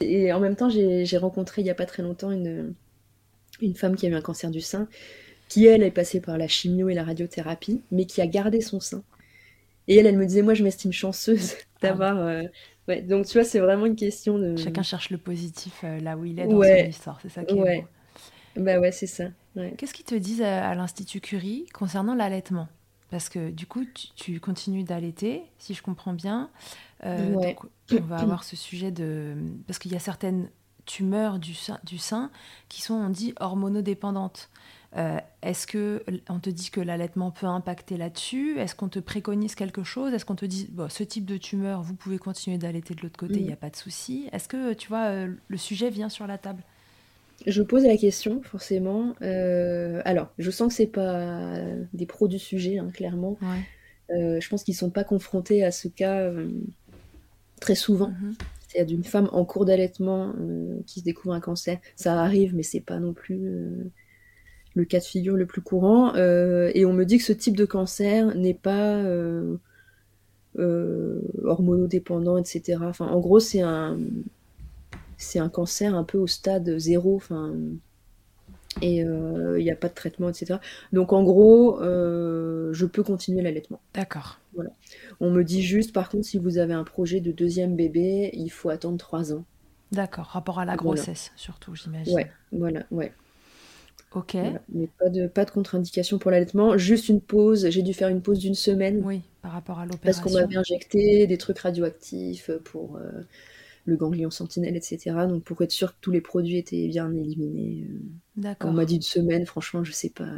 C: Et en même temps, j'ai rencontré il n'y a pas très longtemps une, une femme qui a eu un cancer du sein, qui elle est passée par la chimio et la radiothérapie, mais qui a gardé son sein. Et elle, elle me disait, moi je m'estime chanceuse d'avoir... Euh, ouais, donc tu vois, c'est vraiment une question de...
B: Chacun cherche le positif euh, là où il est dans son histoire, c'est ça qui est beau.
C: Bah ouais, c'est ça.
B: Qu'est-ce qu'ils te disent à, l'Institut Curie concernant l'allaitement? Parce que du coup, tu, continues d'allaiter, si je comprends bien. Euh, donc, on va avoir ce sujet de... Parce qu'il y a certaines tumeurs du sein, du sein qui sont, on dit, hormonodépendantes. Euh, Est-ce que on te dit que l'allaitement peut impacter là-dessus? Est-ce qu'on te préconise quelque chose? Est-ce qu'on te dit bon, ce type de tumeur, vous pouvez continuer d'allaiter de l'autre côté, il n'y a pas de souci Est-ce que tu vois euh, le sujet vient sur la table?
C: Je pose la question forcément. Euh, alors, je sens que c'est pas des pros du sujet, hein, clairement. Euh, je pense qu'ils sont pas confrontés à ce cas très souvent. Mm-hmm c'est d'une femme en cours d'allaitement euh, qui se découvre un cancer. Ça arrive, mais c'est pas non plus euh, le cas de figure le plus courant. Euh, et on me dit que ce type de cancer n'est pas hormonodépendant, etc. Enfin, en gros, c'est un c'est un cancer un peu au stade zéro. Enfin, et euh, il n'y a pas de traitement, etc. Donc en gros, euh, je peux continuer l'allaitement.
B: D'accord.
C: Voilà. On me dit juste, par contre, si vous avez un projet de deuxième bébé, il faut attendre trois ans.
B: D'accord, rapport à la grossesse surtout, j'imagine.
C: Ouais, voilà, ouais.
B: Ok.
C: Mais pas de, pas de contre-indication pour l'allaitement, juste une pause. J'ai dû faire une pause d'une semaine.
B: Oui, par rapport à l'opération.
C: Parce qu'on m'avait injecté des trucs radioactifs pour euh, le ganglion sentinelle, etc. Donc pour être sûr que tous les produits étaient bien éliminés. Euh.
B: D'accord.
C: On m'a dit une semaine, franchement, je sais pas.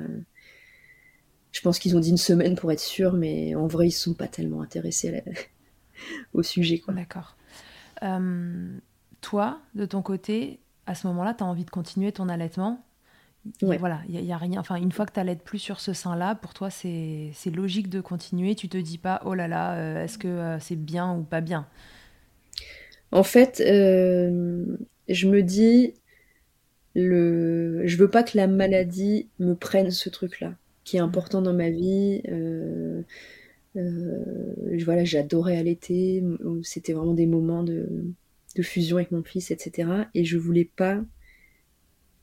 C: Je pense qu'ils ont dit une semaine pour être sûr, mais en vrai, ils sont pas tellement intéressés au sujet.
B: D'accord. Euh, toi, de ton côté, à ce moment-là, tu as envie de continuer ton allaitement? Voilà, il y, a rien. Enfin, une fois que tu n'allaites plus sur ce sein-là, pour toi, c'est logique de continuer? Tu te dis pas, oh là là, euh, est-ce que c'est bien ou pas bien?
C: En fait, euh, je me dis, le... je veux pas que la maladie me prenne ce truc-là, qui est mmh. important dans ma vie. Euh, euh, voilà, j'adorais allaiter, c'était vraiment des moments de, fusion avec mon fils, etc. Et je voulais pas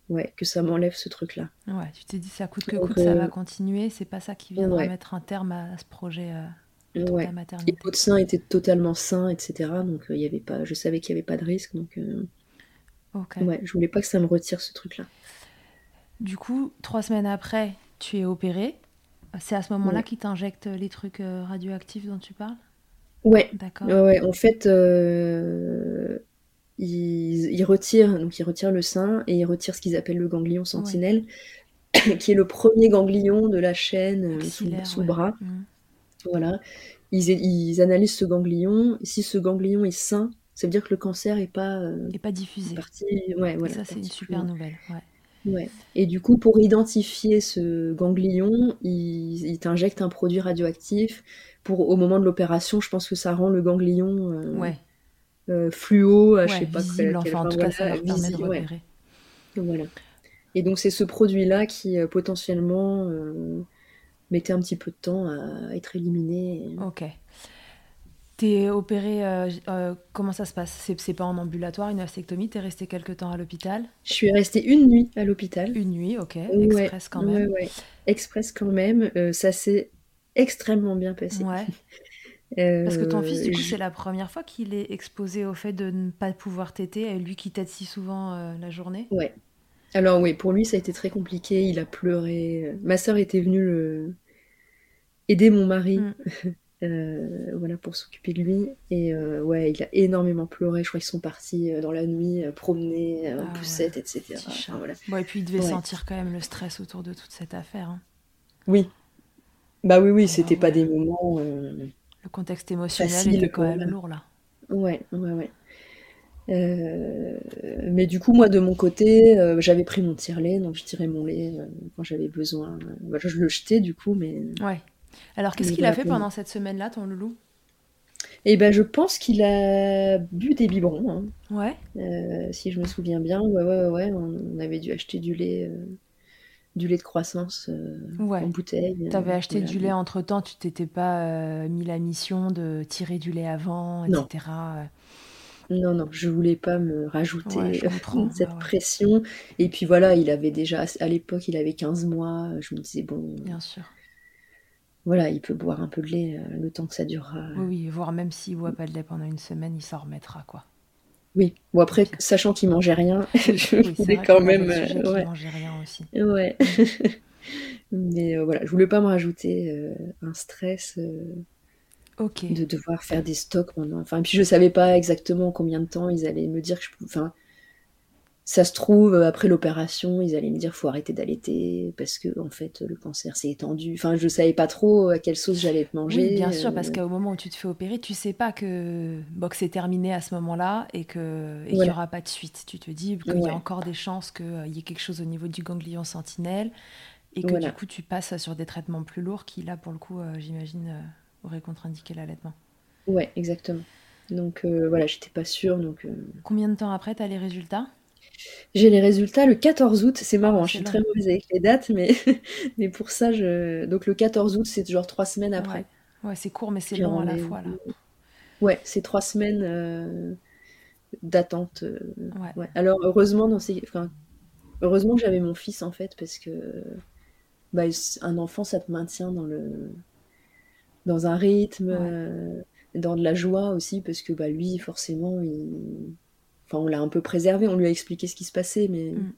C: ouais, que ça m'enlève ce truc-là.
B: Ouais, tu t'es dit, ça coûte que coûte, ça va continuer, c'est pas ça qui viendra mettre un terme à ce projet
C: ouais. la maternité. Et sein était totalement sain, etc. Donc il euh, y avait pas, je savais qu'il n'y avait pas de risque. Donc euh, ouais, je voulais pas que ça me retire ce truc-là.
B: Du coup, trois semaines après, tu es opéré. C'est à ce moment-là qu'ils t'injectent les trucs euh, radioactifs dont tu parles?
C: Ouais. D'accord. Ouais, en fait, ils, retirent, donc ils retirent le sein et ils retirent ce qu'ils appellent le ganglion sentinelle, qui est le premier ganglion de la chaîne sous, le bras. Mmh. Voilà. Ils, analysent ce ganglion. Si ce ganglion est sain, ça veut dire que le cancer n'est pas, euh,
B: pas diffusé.
C: Partie... Ouais, voilà,
B: ça, c'est une super nouvelle.
C: Ouais. Et du coup, pour identifier ce ganglion, ils, t'injectent un produit radioactif. Pour, au moment de l'opération, je pense que ça rend le ganglion euh,
B: ouais.
C: euh, fluo, je sais pas.
B: Visible, enfin, en tout cas, ça leur permet de repérer.
C: Voilà. Et donc, c'est ce produit-là qui potentiellement mettait un petit peu de temps à être éliminé.
B: Ok. T'es opéré, euh, euh, comment ça se passe? C'est, pas en ambulatoire, une mastectomie T'es resté quelque temps à l'hôpital?
C: Je suis restée une nuit à l'hôpital.
B: Une nuit, ok. Express quand même.
C: Ouais, Express quand même. Euh, ça s'est extrêmement bien passé.
B: Ouais. Parce que ton fils, du coup, c'est la première fois qu'il est exposé au fait de ne pas pouvoir téter, lui qui tète si souvent la journée?
C: Ouais. Alors oui, pour lui, ça a été très compliqué. Il a pleuré. Ma sœur était venue le, aider mon mari. Mm. Euh, voilà pour s'occuper de lui et euh, ouais il a énormément pleuré je crois qu'ils sont partis euh, dans la nuit promener en ah poussette etc
B: bon, et puis il devait sentir quand même le stress autour de toute cette affaire hein.
C: oui bah oui oui c'était pas des moments
B: le contexte émotionnel était quand même lourd là
C: ouais ouais ouais mais du coup, moi, de mon côté, j'avais pris mon tire-lait, donc je tirais mon lait quand j'avais besoin. je le jetais, du coup, mais...
B: Ouais. Alors, qu'est-ce qu'il a fait pendant cette semaine-là, ton loulou?
C: Eh ben, je pense qu'il a bu des biberons. Hein.
B: Ouais.
C: si je me souviens bien, ouais, ouais, ouais, on, avait dû acheter du lait du lait de croissance en bouteille.
B: Tu avais acheté du lait entre temps, tu t'étais pas mis la mission de tirer du lait avant, etc.
C: Non, non, je voulais pas me rajouter cette pression. Et puis voilà, il avait déjà, à l'époque, il avait 15 mois. Je me disais, bon.
B: Bien sûr.
C: Voilà, il peut boire un peu de lait euh, le temps que ça durera.
B: Oui, voire même s'il boit pas de lait pendant une semaine, il s'en remettra, quoi.
C: Oui, bon après, sachant qu'il mangeait rien, je voulais quand même.
B: Euh, ouais. mangeait rien aussi.
C: Ouais. Mais euh, voilà, je voulais pas me rajouter un stress de devoir faire des stocks pendant. Enfin, puis je savais pas exactement combien de temps ils allaient me dire que je pouvais. Enfin, ça se trouve après l'opération, ils allaient me dire faut arrêter d'allaiter parce que en fait le cancer s'est étendu. Enfin, je savais pas trop à quelle sauce j'allais te manger.
B: Oui, bien sûr, parce euh. qu'au moment où tu te fais opérer, tu sais pas que box c'est terminé à ce moment-là et que qu'il n'y aura pas de suite. Tu te dis qu'il y a encore des chances qu'il y ait quelque chose au niveau du ganglion sentinelle et que du coup tu passes sur des traitements plus lourds qui là pour le coup, euh, j'imagine. Euh, aurait contre-indiqué l'allaitement.
C: Ouais, exactement. Donc euh, voilà, j'étais pas sûre. Donc, euh,
B: Combien de temps après, tu as les résultats?
C: J'ai les résultats le 14 août. C'est marrant, ah, je suis très mauvaise avec les dates, mais, mais pour ça, je... donc le 14 août, c'est genre trois semaines après.
B: Ouais, c'est court, mais c'est long à la fois. Là.
C: Ouais, c'est trois semaines euh, d'attente. Ouais. Alors heureusement, dans ces... enfin, heureusement que j'avais mon fils en fait, parce que bah, un enfant, ça te maintient dans le dans un rythme, euh, dans de la joie aussi, parce que bah, lui, forcément, il... enfin, on l'a un peu préservé, on lui a expliqué ce qui se passait, mais mm.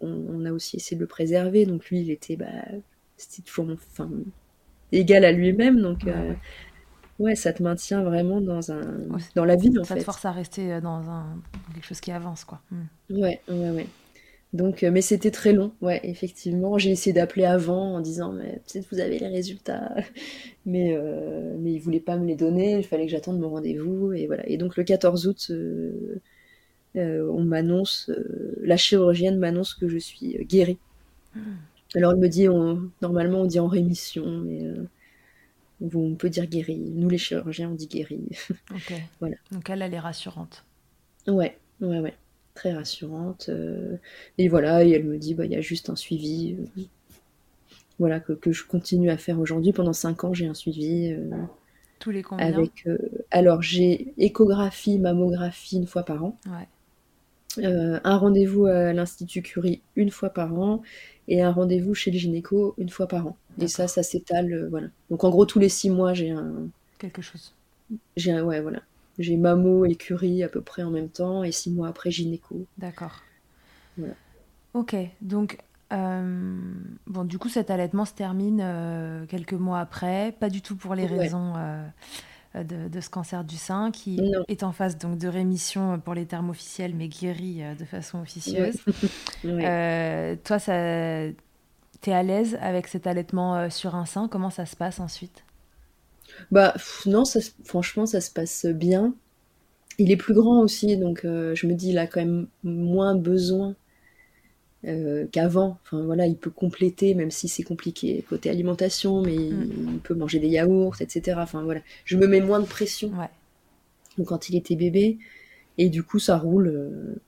C: on, a aussi essayé de le préserver. Donc lui, il était, bah, c'était toujours enfin, égal à lui-même. Donc, euh, ouais, ça te maintient vraiment dans, un... dans la vie, en
B: ça
C: fait.
B: te force à rester euh, dans un... quelque chose qui avance, quoi.
C: Mm. Ouais, ouais, ouais. Donc, euh, mais c'était très long, ouais, effectivement. J'ai essayé d'appeler avant en disant, mais peut-être vous avez les résultats, mais euh, mais ils voulaient pas me les donner. Il fallait que j'attende mon rendez-vous et voilà. Et donc le 14 août, euh, on m'annonce, la chirurgienne m'annonce que je suis guérie. Hmm. Alors elle me dit, normalement on dit en rémission, mais on peut dire guérie. Nous les chirurgiens on dit guérie.
B: Voilà. Donc elle, elle est rassurante.
C: Ouais, ouais, ouais très rassurante. Euh, et voilà, et elle me dit, bah, il y a juste un suivi. Euh, voilà, que, que, je continue à faire aujourd'hui. Pendant 5 ans, j'ai un suivi. Euh,
B: Tous les combien?
C: avec, Alors, j'ai échographie, mammographie une fois par an. Un rendez-vous à l'Institut Curie une fois par an et un rendez-vous chez le gynéco une fois par an. Et ça, ça s'étale, voilà. Donc en gros, tous les six mois, j'ai un...
B: Quelque chose.
C: J'ai un... Ouais, voilà. J'ai mammo et curie à peu près en même temps, et six mois après gynéco.
B: D'accord. Ok, donc euh, bon, du coup, cet allaitement se termine euh, quelques mois après, pas du tout pour les raisons euh, de, ce cancer du sein, qui est en phase donc de rémission pour les termes officiels, mais guéri de façon officieuse. toi, ça, t'es à l'aise avec cet allaitement sur un sein? Comment ça se passe ensuite?
C: Bah non, ça, franchement, ça se passe bien. Il est plus grand aussi, donc euh, je me dis, il a quand même moins besoin euh, qu'avant. Enfin voilà, il peut compléter, même si c'est compliqué côté alimentation, mais il, mm. peut manger des yaourts, etc. Enfin voilà, je me mets moins de pression ouais. quand il était bébé, et du coup ça roule, euh,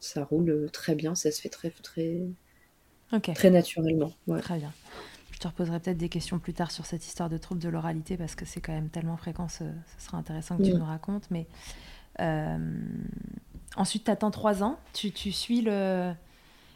C: ça roule très bien, ça se fait très très très naturellement.
B: Très bien. Je te reposerai peut-être des questions plus tard sur cette histoire de troubles de l'oralité parce que c'est quand même tellement fréquent, ce, sera intéressant que tu nous racontes. Mais euh, ensuite, tu attends trois ans, tu, tu suis le,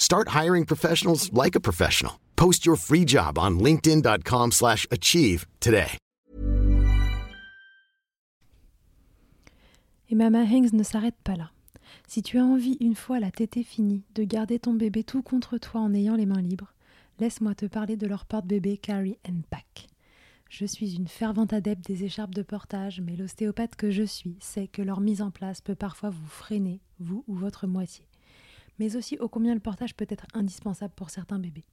D: Start hiring professionals like a professional. Post your free job on linkedin.com/achieve today.
E: Et Mama Hanks ne s'arrête pas là. Si tu as envie, une fois la tétée finie, de garder ton bébé tout contre toi en ayant les mains libres, laisse-moi te parler de leur porte-bébé Carry and Pack. Je suis une fervente adepte des écharpes de portage, mais l'ostéopathe que je suis sait que leur mise en place peut parfois vous freiner, vous ou votre moitié. Mais aussi ô combien le portage peut être indispensable pour certains bébés.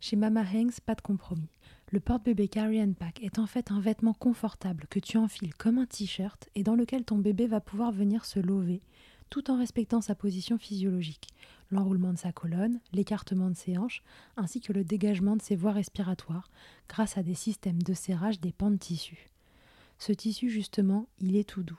E: Chez Mama Hanks, pas de compromis. Le porte-bébé Carry and Pack est en fait un vêtement confortable que tu enfiles comme un t-shirt et dans lequel ton bébé va pouvoir venir se lever tout en respectant sa position physiologique, l'enroulement de sa colonne, l'écartement de ses hanches, ainsi que le dégagement de ses voies respiratoires, grâce à des systèmes de serrage des pans de tissu. Ce tissu, justement, il est tout doux.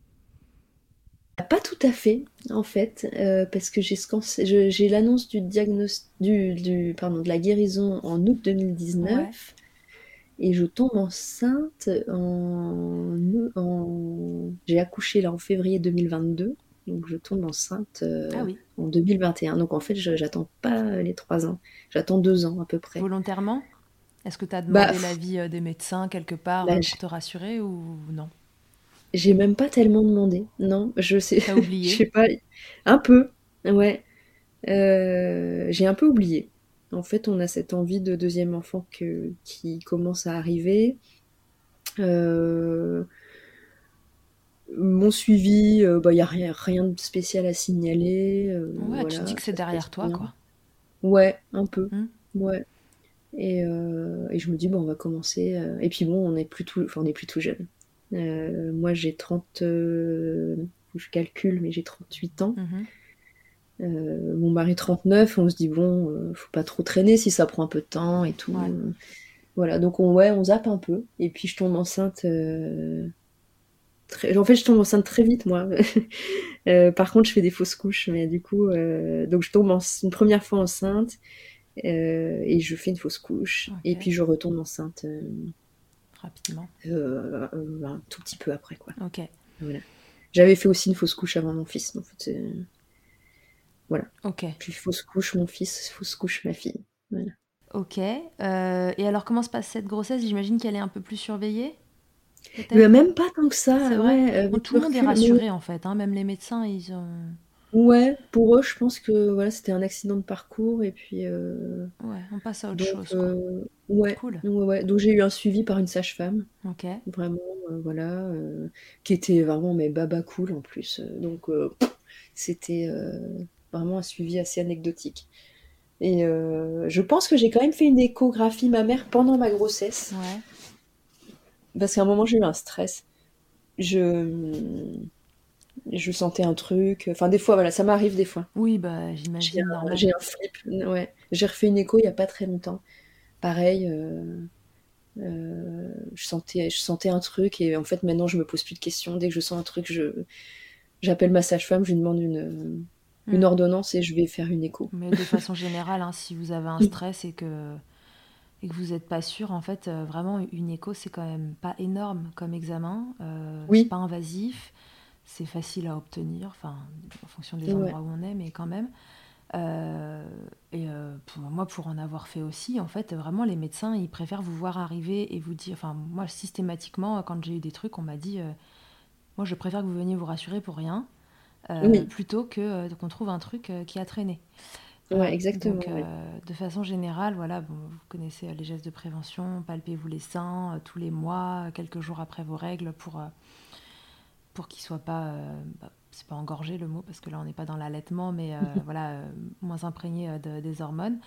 C: Pas tout à fait, en fait, euh, parce que j'ai l'annonce du diagnostic, du, pardon, de la guérison en août 2019. Et je tombe enceinte en, en... J'ai accouché là en février 2022. Donc je tombe enceinte euh, ah en 2021. Donc en fait, j'attends pas les trois ans. J'attends deux ans à peu près.
B: Volontairement? Est-ce que tu as demandé bah, l'avis euh, des médecins quelque part bah, pour te rassurer ou non?
C: J'ai même pas tellement demandé. Non, je sais.
B: T'as oublié
C: Je sais pas. Un peu, ouais. Euh, j'ai un peu oublié. En fait, on a cette envie de deuxième enfant que, qui commence à arriver. Euh, mon suivi, il euh, n'y bah, a rien, rien, de spécial à signaler.
B: Euh, ouais, tu dis que c'est derrière toi, quoi.
C: Ouais, un peu. Mmh. Ouais. Et, et, je me dis, bon, on va commencer. Et puis bon, on est plus tout, enfin, on est plus tout jeune. Moi, j'ai 30. je calcule, mais j'ai 38 ans. Mmh. mon mari 39, on se dit bon, faut pas trop traîner si ça prend un peu de temps et tout. Voilà, donc on, ouais, on zappe un peu. Et puis je tombe enceinte en fait, je tombe enceinte très vite, moi. Euh, par contre, je fais des fausses couches, mais du coup, euh, donc je tombe une première fois enceinte euh, et je fais une fausse couche, et puis je retombe enceinte
B: rapidement,
C: un tout petit peu après, quoi.
B: Ok.
C: J'avais fait aussi une fausse couche avant mon fils, en fait. Voilà.
B: Ok.
C: Puis fausse couche mon fils, fausse couche ma fille. Voilà.
B: Ok. et alors, comment se passe cette grossesse? J'imagine qu'elle est un peu plus surveillée
C: même pas tant que ça. Ouais,
B: euh, tout le monde est rassuré en fait, hein, même les médecins, ils ont.
C: Ouais, pour eux, je pense que voilà, c'était un accident de parcours et puis. Euh,
B: ouais, on passe à autre chose. Quoi.
C: Euh, ouais, cool. Ouais, Donc j'ai eu un suivi par une sage-femme.
B: Ok.
C: Vraiment, voilà, qui était vraiment mais baba cool en plus. Donc c'était vraiment un suivi assez anecdotique. Et je pense que j'ai quand même fait une échographie mammaire pendant ma grossesse.
B: Ouais
C: parce qu'à un moment j'ai eu un stress. Je je sentais un truc. Enfin, des fois, voilà, ça m'arrive des fois.
B: Oui, bah, j'imagine.
C: J'ai un, flip. Ouais. J'ai refait une écho il n'y a pas très longtemps. Pareil, euh, euh, je, sentais, je sentais un truc et en fait, maintenant, je me pose plus de questions. Dès que je sens un truc, je j'appelle ma sage-femme, je lui demande une, une hmm. ordonnance et je vais faire une écho.
B: Mais de façon générale, hein, si vous avez un stress et que et que vous n'êtes pas sûr, en fait, euh, vraiment, une écho, c'est quand même pas énorme comme examen.
C: Oui.
B: C'est pas invasif, c'est facile à obtenir, enfin, en fonction des endroits où on est, mais quand même. Euh, et pour moi, pour en avoir fait aussi, en fait, vraiment, les médecins, ils préfèrent vous voir arriver et vous dire. Enfin, moi, systématiquement, quand j'ai eu des trucs, on m'a dit Moi, je préfère que vous veniez vous rassurer pour rien, plutôt que qu'on trouve un truc qui a traîné.
C: Ouais, exactement.
B: Euh, de façon générale, voilà, bon, vous connaissez euh, les gestes de prévention, palpez-vous les seins euh, tous les mois, quelques jours après vos règles pour, pour qu'ils ne soient pas, bah, c'est pas engorgé le mot parce que là on n'est pas dans l'allaitement, mais voilà, moins imprégné des hormones.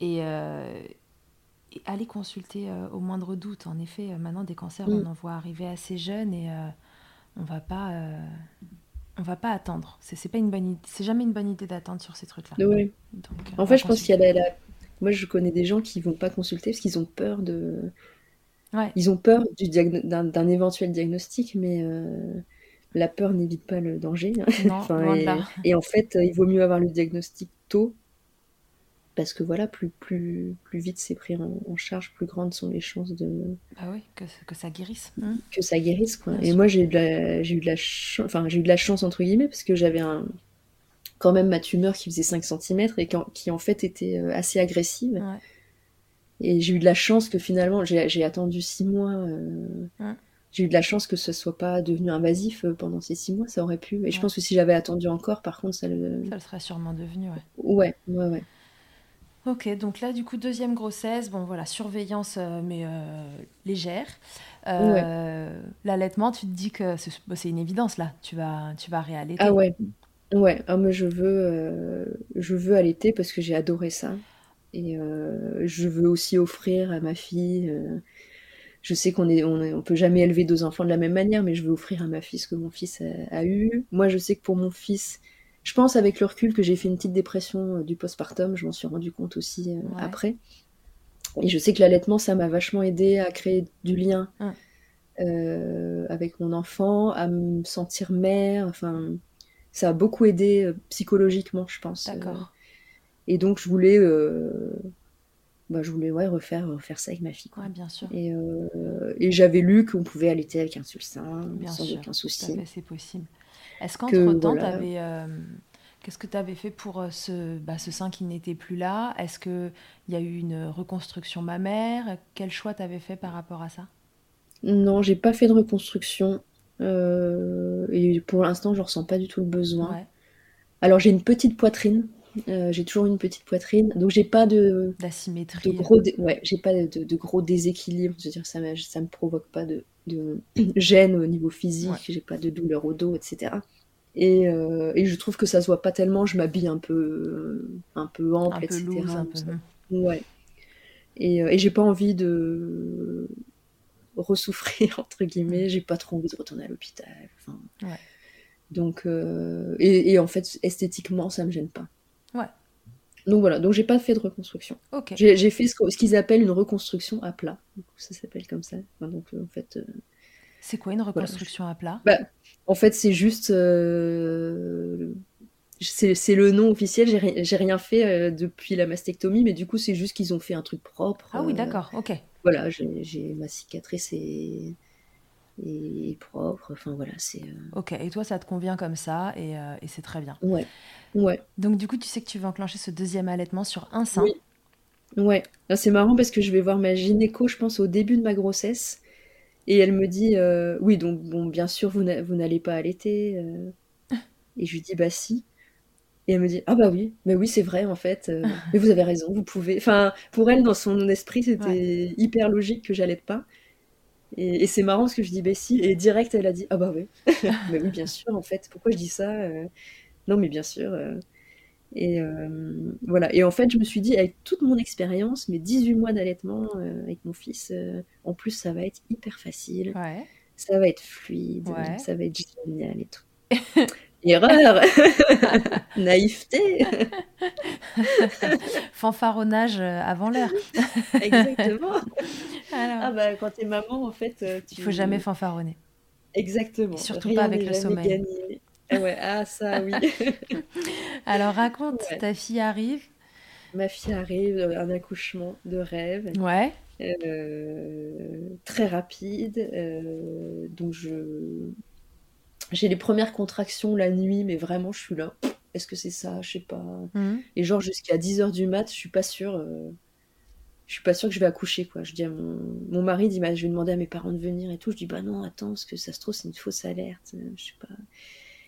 B: Et, et aller consulter au moindre doute. En effet, maintenant des cancers, on mm. en voit arriver assez jeunes et on va pas on va pas attendre. C'est pas une bonne C'est jamais une bonne idée d'attendre sur ces trucs-là.
C: En fait, je pense qu'il y a la, Moi, je connais des gens qui vont pas consulter parce qu'ils ont peur de.
B: Ouais.
C: Ils ont peur d'un éventuel diagnostic, mais euh, la peur n'évite pas le danger. Hein. et, en fait, il vaut mieux avoir le diagnostic tôt parce que voilà, plus, plus, plus vite c'est pris en, charge, plus grandes sont les chances de.
B: Bah oui, que, que ça guérisse.
C: Mmh. Que ça guérisse, quoi. et moi, j'ai eu de la, j'ai eu de la chance, enfin, j'ai eu de la chance, entre guillemets, parce que j'avais un, quand même ma tumeur qui faisait 5 cm et qui, en fait était euh, assez agressive. Et j'ai eu de la chance que finalement, j'ai, attendu 6 mois. Euh, j'ai eu de la chance que ce soit pas devenu invasif euh, pendant ces 6 mois, ça aurait pu. Et je pense que si j'avais attendu encore, par contre, ça le.
B: Ça le serait sûrement devenu, ouais.
C: Ouais, ouais, ouais.
B: Ok, donc là, du coup, deuxième grossesse, bon voilà, surveillance, euh, mais euh, légère. Euh, l'allaitement, tu te dis que c'est une évidence là, tu vas, tu vas réallaiter.
C: Ah ouais, ouais, ah, mais je veux, je veux allaiter parce que j'ai adoré ça. Et je veux aussi offrir à ma fille. Je sais qu'on est, on, peut jamais élever deux enfants de la même manière, mais je veux offrir à ma fille ce que mon fils a eu. Moi, je sais que pour mon fils, je pense avec le recul que j'ai fait une petite dépression euh, du postpartum, je m'en suis rendu compte aussi euh, après. Et je sais que l'allaitement, ça m'a vachement aidé à créer du lien euh, avec mon enfant, à me sentir mère. Enfin, ça a beaucoup aidé psychologiquement, je pense.
B: D'accord.
C: et donc, je voulais, bah, je voulais ouais, refaire, refaire ça avec ma fille.
B: Quoi. bien sûr.
C: Et, et j'avais lu qu'on pouvait allaiter avec un seul sein, sans aucun souci.
B: C'est possible. Est-ce qu'entre-temps, euh, Qu'est-ce que tu avais fait pour euh, ce, bah, ce sein qui n'était plus là? Est-ce qu'il y a eu une reconstruction mammaire? Quel choix tu avais fait par rapport à ça?
C: Non, j'ai pas fait de reconstruction. Euh, et pour l'instant, je ressens pas du tout le besoin. Alors, j'ai une petite poitrine. J'ai toujours une petite poitrine, donc j'ai pas de
B: d'asymétrie.
C: gros, ouais, j'ai pas de, gros déséquilibre. Je veux dire, ça me, ça me provoque pas de, de gêne au niveau physique. J'ai pas de douleur au dos, etc. Euh, et, je trouve que ça se voit pas tellement. Je m'habille un peu, un peu ample, etc. Ouais. Et, euh, et j'ai pas envie de ressouffrir entre guillemets. J'ai pas trop envie de retourner à l'hôpital. Enfin, Donc, euh, et, en fait, esthétiquement, ça me gêne pas.
B: Ouais.
C: Donc voilà, donc j'ai pas fait de reconstruction.
B: Ok.
C: J'ai fait ce, qu'ils appellent une reconstruction à plat. ça s'appelle comme ça. donc en fait.
B: C'est quoi une reconstruction à plat?
C: bah, En fait, c'est juste. Euh, c'est le nom officiel. J'ai rien fait euh, depuis la mastectomie, mais du coup, c'est juste qu'ils ont fait un truc propre.
B: Ah oui, euh, d'accord, ok.
C: Voilà, j'ai ma cicatrice et propre. Enfin voilà, c'est.
B: Ok, et toi, ça te convient comme ça et, et c'est très bien.
C: Ouais, ouais.
B: Donc du coup, tu sais que tu vas enclencher ce deuxième allaitement sur un sein.
C: Oui. Ouais, c'est marrant parce que je vais voir ma gynéco, je pense, au début de ma grossesse. Et elle me dit euh, Oui, donc, bon, bien sûr, vous n'allez pas allaiter. Euh. Et je lui dis Bah, si. Et elle me dit Ah, bah oui, mais oui, c'est vrai, en fait. Euh. mais vous avez raison, vous pouvez. Enfin, pour elle, dans son esprit, c'était hyper logique que j'allais pas. Et, c'est marrant parce que je dis Bah, si. Et direct, elle a dit Ah, bah oui. mais oui, bien sûr, en fait. Pourquoi je dis ça Non, mais bien sûr. Et euh, voilà. Et en fait, je me suis dit, avec toute mon expérience, mes 18 mois d'allaitement euh, avec mon fils, euh, en plus, ça va être hyper facile. Ça va être fluide. Ça va être génial et tout. Erreur Naïveté
B: Fanfaronnage avant l'heure.
C: Exactement. Ah bah, quand t'es maman, en fait.
B: Tu... Il faut jamais fanfaronner.
C: Exactement.
B: surtout pas avec le sommeil.
C: Ah ouais, ah ça oui.
B: Alors raconte, ta fille arrive.
C: Ma fille arrive, un accouchement de rêve.
B: Ouais.
C: Euh, très rapide. Euh, donc je j'ai les premières contractions la nuit, mais vraiment je suis là. Est-ce que c'est ça? Je sais pas. Mhm. Et genre jusqu'à 10h du mat, je suis pas sûre. Euh, je suis pas sûre que je vais accoucher quoi. Je dis à mon, mon mari dit bah, je vais demander à mes parents de venir et tout. Je dis bah non attends parce que ça se trouve c'est une fausse alerte. Je sais pas.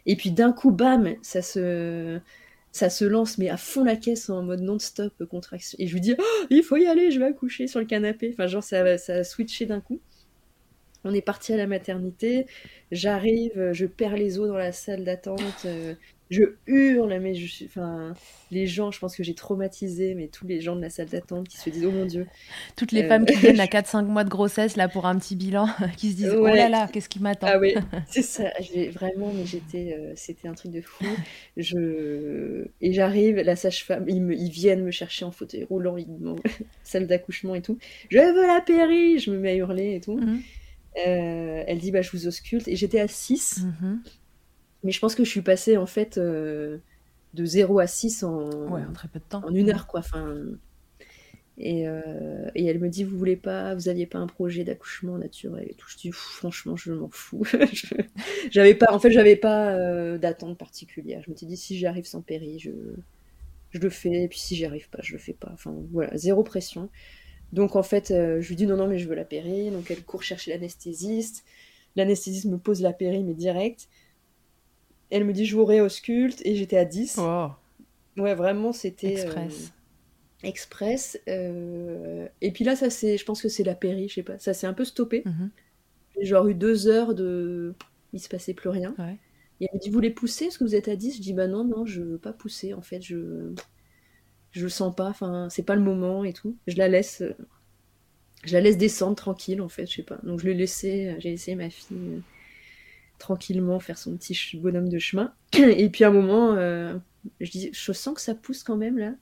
C: Et puis d'un coup, bam, ça se, ça se lance, mais à fond la caisse en mode non-stop contraction. Et je lui dis, oh, il faut y aller, je vais accoucher sur le canapé. Enfin, genre, ça, ça a switché d'un coup. On est parti à la maternité. J'arrive, je perds les os dans la salle d'attente. Euh, je hurle, mais je suis. Enfin, les gens, je pense que j'ai traumatisé, mais tous les gens de la salle d'attente qui se disent Oh mon Dieu.
B: Toutes les femmes qui viennent à 4-5 mois de grossesse, là, pour un petit bilan, qui se disent Oh là là, qu'est-ce qui m'attend?
C: Ah oui, c'est ça. Vraiment, mais j'étais. Euh, c'était un truc de fou. Je... Et j'arrive, la sage-femme, ils, me... ils, viennent me chercher en fauteuil roulant, ils salle d'accouchement et tout. Je veux la péri Je me mets à hurler et tout. Mhm. Elle dit bah je vous ausculte et j'étais à 6. Mais je pense que je suis passée en fait de 0 à 6 en,
B: très peu de temps.
C: En une heure quoi. Enfin, et, euh, et, elle me dit, vous voulez pas, vous aviez pas un projet d'accouchement naturel et tout. Je dis, franchement, je m'en fous. j'avais pas, en fait, j'avais pas euh, d'attente particulière. Je me suis dit, si j'y arrive sans péri, je, je le fais. Et puis si j'y arrive pas, je le fais pas. Enfin, voilà, zéro pression. Donc en fait, euh, je lui dis, non, non, mais je veux la péri. Donc elle court chercher l'anesthésiste. L'anesthésiste me pose la péri, mais direct. Elle me dit, je vous réausculte. Et j'étais à 10. Ouais, vraiment, c'était.
B: Express
C: express. Euh, et puis là, ça c'est, je pense que c'est la péri, je sais pas, ça s'est un peu stoppé. Mhm. J'ai genre eu deux heures de, il se passait plus rien. Et elle me dit, vous voulez pousser? Est-ce que vous êtes à 10 Je dis, bah non, non, je veux pas pousser. En fait, je, je le sens pas. Enfin, c'est pas le moment et tout. Je la laisse, je la laisse descendre tranquille, en fait, je sais pas. Donc je l'ai laissé, j'ai laissé ma fille euh, tranquillement faire son petit bonhomme de chemin. Et puis à un moment, euh, je dis, je sens que ça pousse quand même là.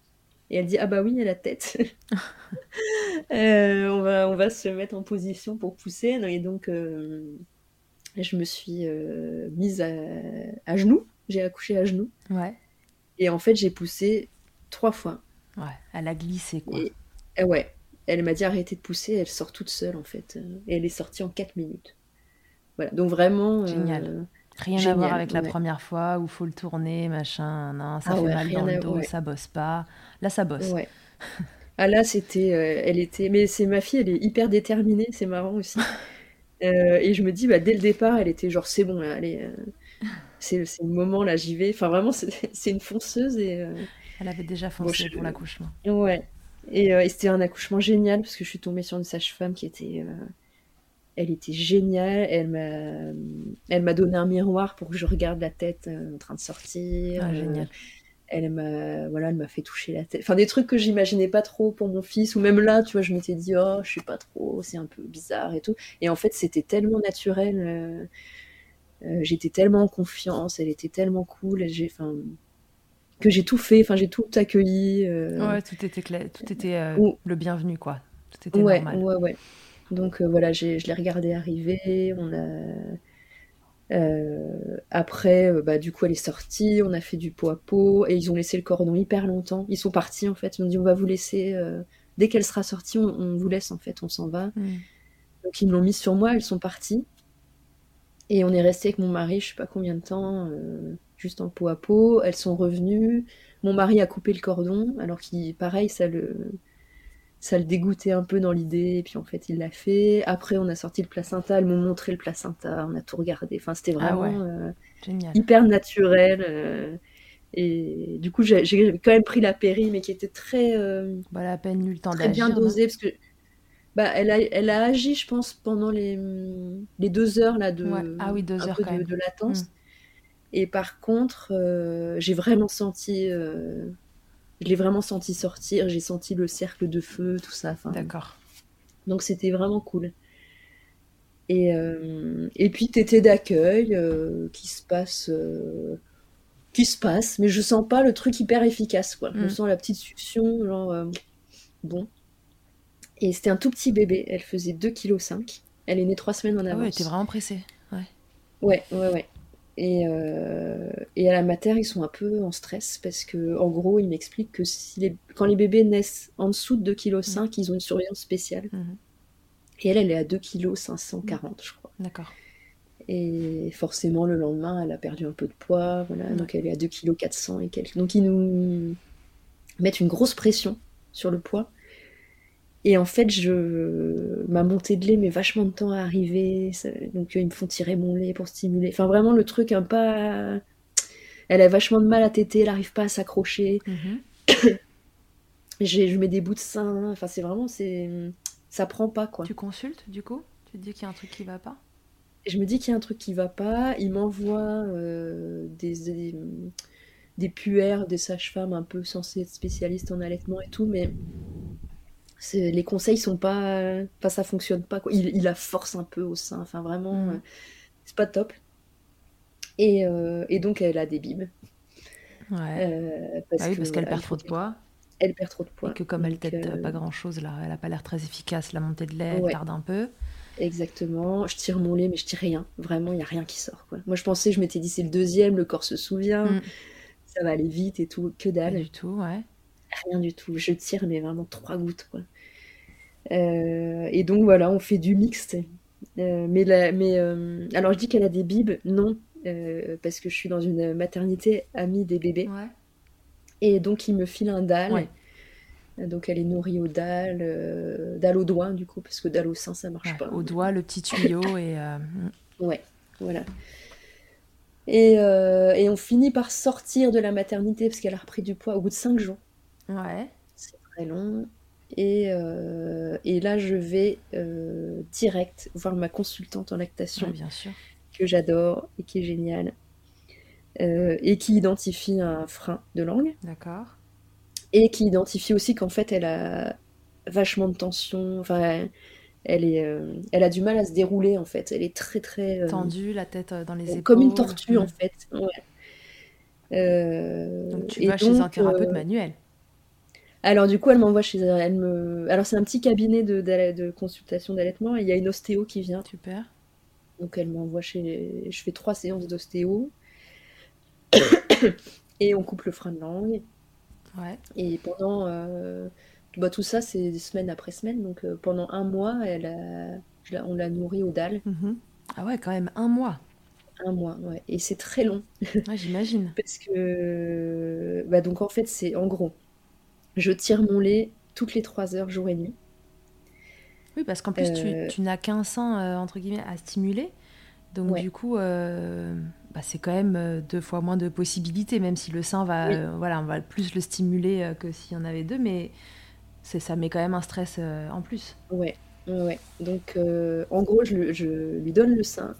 C: Et elle dit Ah bah oui, y a la tête. Euh, on, va, on va se mettre en position pour pousser. Et donc, euh, je me suis euh, mise à, genoux. J'ai accouché à genoux.
B: Ouais.
C: Et en fait, j'ai poussé trois fois.
B: Ouais, elle a glissé quoi.
C: Et, ouais, elle m'a dit arrêtez de pousser, elle sort toute seule en fait. Et elle est sortie en quatre minutes. Voilà, donc vraiment.
B: Génial. Rien à voir avec la première fois où faut le tourner, machin, non, ça ah fait mal dans le dos, ça bosse pas. Là, ça bosse.
C: Ouais. ah là, c'était, euh, elle était, mais c'est ma fille, elle est hyper déterminée, c'est marrant aussi. Euh, et je me dis, bah, dès le départ, elle était genre, c'est bon, là, allez, euh, c'est, le moment, là, j'y vais. Enfin, vraiment, c'est, une fonceuse et.
B: Elle avait déjà foncé pour l'accouchement.
C: Ouais. Et, et, c'était un accouchement génial parce que je suis tombée sur une sage-femme qui était elle était géniale. Elle m'a, elle m'a donné un miroir pour que je regarde la tête euh, en train de sortir.
B: Ah, génial.
C: Elle m'a, voilà, elle m'a fait toucher la tête. Enfin, des trucs que j'imaginais pas trop pour mon fils. Ou même là, tu vois, je m'étais dit, oh, je suis pas trop, c'est un peu bizarre et tout. Et en fait, c'était tellement naturel. Euh, euh, j'étais tellement en confiance. Elle était tellement cool. J'ai, enfin, que j'ai tout fait. Enfin, j'ai tout accueilli.
B: Ouais, tout était clair, tout était le bienvenu, quoi. Tout était
C: ouais,
B: normal.
C: Ouais, ouais. Donc euh, voilà, je l'ai regardé arriver. On a... Euh, après, euh, bah, du coup, elle est sortie, on a fait du pot à pot, et ils ont laissé le cordon hyper longtemps. Ils sont partis, en fait. Ils ont dit, on va vous laisser, dès qu'elle sera sortie, on, vous laisse, en fait, on s'en va. Mm. Donc, ils me l'ont mis sur moi, elles sont parties. Et on est resté avec mon mari, je sais pas combien de temps, juste en pot à pot. Elles sont revenues. Mon mari a coupé le cordon, alors qu'il, pareil, ça le ça le dégoûtait un peu dans l'idée, et puis en fait il l'a fait. Après on a sorti le placenta, elles m'ont montré le placenta, on a tout regardé. Enfin c'était ah vraiment euh, hyper naturel. Euh, et du coup j'ai quand même pris la péri, mais qui était très, euh,
B: bah, la peine eu le temps
C: très bien dosée parce que bah elle a, elle a agi je pense pendant les, les deux heures là de,
B: ah oui, deux heures
C: de, latence. Mm. Et par contre j'ai vraiment senti je l'ai vraiment senti sortir, j'ai senti le cercle de feu, tout ça.
B: D'accord.
C: Donc c'était vraiment cool. Et, euh, et puis tété d'accueil euh, qui se passe, euh, qui se passe, mais je sens pas le truc hyper efficace quoi. Je mm. sens la petite succion, genre bon. Et c'était un tout petit bébé, elle faisait 2,5 kg. Elle est née trois semaines en avance. Ah ouais,
B: elle était vraiment pressée. Ouais.
C: Ouais, ouais, ouais. Et, euh, et, à la mater, ils sont un peu en stress parce que, en gros, ils m'expliquent que si les, quand les bébés naissent en dessous de 2,5 kg, ils ont une surveillance spéciale. Mhm. Et elle, elle est à 2,540 kg, je crois.
B: D'accord.
C: Et forcément, le lendemain, elle a perdu un peu de poids, voilà, donc elle est à 2,4 kg et quelques. Donc ils nous mettent une grosse pression sur le poids. Et en fait, je ma montée de lait met vachement de temps à arriver. Donc ils me font tirer mon lait pour stimuler. Enfin vraiment le truc un pas. Elle a vachement de mal à téter, elle n'arrive pas à s'accrocher. Mhm. je mets des bouts de sein. Enfin c'est vraiment c'est ça prend pas quoi.
B: Tu consultes du coup? Tu te dis qu'il y a un truc qui va pas?
C: Je me dis qu'il y a un truc qui va pas. Il m'envoie euh, des, des des puères, des sages-femmes un peu censées être spécialistes en allaitement et tout, mais les conseils sont pas, pas ça fonctionne pas. Quoi. Il, il la force un peu au sein. Enfin, vraiment, mm. euh, c'est pas top. Et, euh, et, donc, elle a des bibes.
B: Ouais. Euh, parce ah oui, parce qu'elle perd trop de poids.
C: Elle perd trop de poids.
B: Et que comme elle tête pas grand chose, là, elle a pas l'air très efficace, la montée de lait, elle perd un peu.
C: Exactement. Je tire mon lait, mais je tire rien. Vraiment, il n'y a rien qui sort. Quoi. Moi, je pensais, je m'étais dit, c'est le deuxième, le corps se souvient, mm. ça va aller vite et tout. Que dalle.
B: du tout, ouais.
C: Rien du tout. Je tire, mais vraiment trois gouttes. Quoi. Euh, et donc, voilà, on fait du mixte. Euh, mais mais euh, alors, je dis qu'elle a des bibes. Non, parce que je suis dans une maternité amie des bébés. Ouais. Et donc, il me file un dalle. Donc elle est nourrie au dalle, euh, dalle au doigt du coup, parce que dalle au sein ça marche pas.
B: Au doigt, le petit tuyau et. Euh,
C: ouais, voilà. Et, euh, et, on finit par sortir de la maternité parce qu'elle a repris du poids au bout de 5 jours.
B: Ouais.
C: C'est très long. Et, et, là, je vais direct voir ma consultante en lactation.
B: bien sûr.
C: Que j'adore et qui est géniale. et qui identifie un frein de langue.
B: D'accord
C: et qui identifie aussi qu'en fait elle a vachement de tension, enfin elle, est, euh, elle a du mal à se dérouler en fait, elle est très très
B: euh, tendue, la tête euh, dans les épaules,
C: comme une tortue en fait.
B: donc tu vas chez un thérapeute manuel.
C: Alors du coup, elle m'envoie chez elle me. Alors c'est un petit cabinet de, de consultation d'allaitement. Il y a une ostéo qui vient.
B: Super.
C: Donc elle m'envoie chez. Je fais trois séances d'ostéo et on coupe le frein de langue. Et pendant. Euh, bah, tout ça, c'est semaine après semaine. Donc euh, pendant un mois, elle a... on l'a nourrie aux dalles.
B: Mhm. Ah ouais, quand même, un mois.
C: Un mois, ouais. Et c'est très long.
B: J'imagine.
C: Parce que. Bah, donc en fait, c'est en gros, je tire mon lait toutes les trois heures, jour et nuit.
B: Oui, parce qu'en plus, tu, euh. tu n'as qu'un sein, entre guillemets, à stimuler. Donc du coup, bah, c'est quand même euh, deux fois moins de possibilités, même si le sein va, euh, voilà, on va plus le stimuler euh, que s'il y en avait deux, mais c'est ça met quand même un stress en plus.
C: Ouais, ouais. Donc en gros, je, je, lui donne le sein.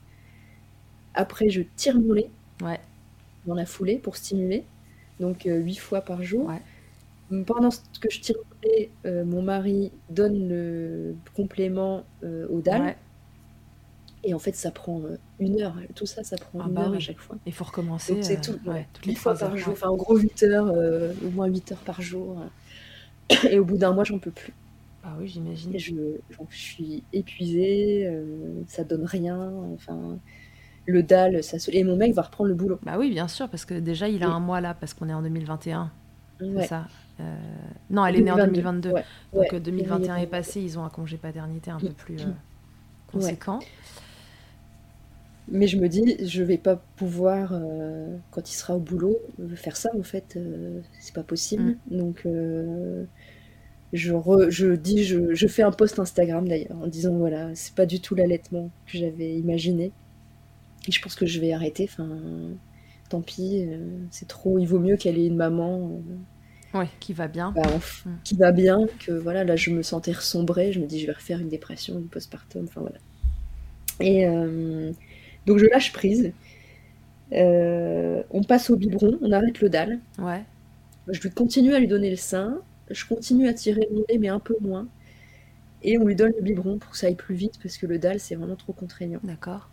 C: Après, je tire mon lait
B: ouais.
C: dans la foulée pour stimuler, donc huit fois par jour. Pendant que je tire mon lait, mon mari donne le complément aux dalles. Et en fait, ça prend euh, une heure. Tout ça, ça prend ah une bah heure à chaque fois.
B: Il faut recommencer.
C: c'est tout, euh, toutes les fois par jour. Enfin, en gros, 8 heures, euh, au moins 8 heures par jour. Et au bout d'un mois, j'en peux plus.
B: Ah oui, j'imagine.
C: Je, je, suis épuisée, ça donne rien. Enfin, le dalle, ça se... Et mon mec va reprendre le boulot.
B: Bah oui, bien sûr, parce que déjà, il a un mois là, parce qu'on est en 2021. C'est ça. Non, elle est née en 2022. Donc 2021 est passé, ils ont un congé paternité un peu plus conséquent.
C: Mais je me dis, je vais pas pouvoir, euh, quand il sera au boulot, faire ça en fait, euh, c'est pas possible. Mm. Donc euh, je, je dis, je, je, fais un post Instagram d'ailleurs en disant voilà, c'est pas du tout l'allaitement que j'avais imaginé. Et je pense que je vais arrêter. Enfin, tant pis, c'est trop. Il vaut mieux qu'elle ait une maman.
B: Ouais, qui va bien.
C: Bah, mm. Qui va bien, que voilà, là je me sentais ressombrée, je me dis je vais refaire une dépression, une postpartum, enfin voilà. Et, donc je lâche prise. Euh, on passe au biberon, on arrête le dalle.
B: Ouais.
C: Je lui continue à lui donner le sein. Je continue à tirer mon lait, mais un peu moins. Et on lui donne le biberon pour que ça aille plus vite, parce que le dalle, c'est vraiment trop contraignant.
B: D'accord.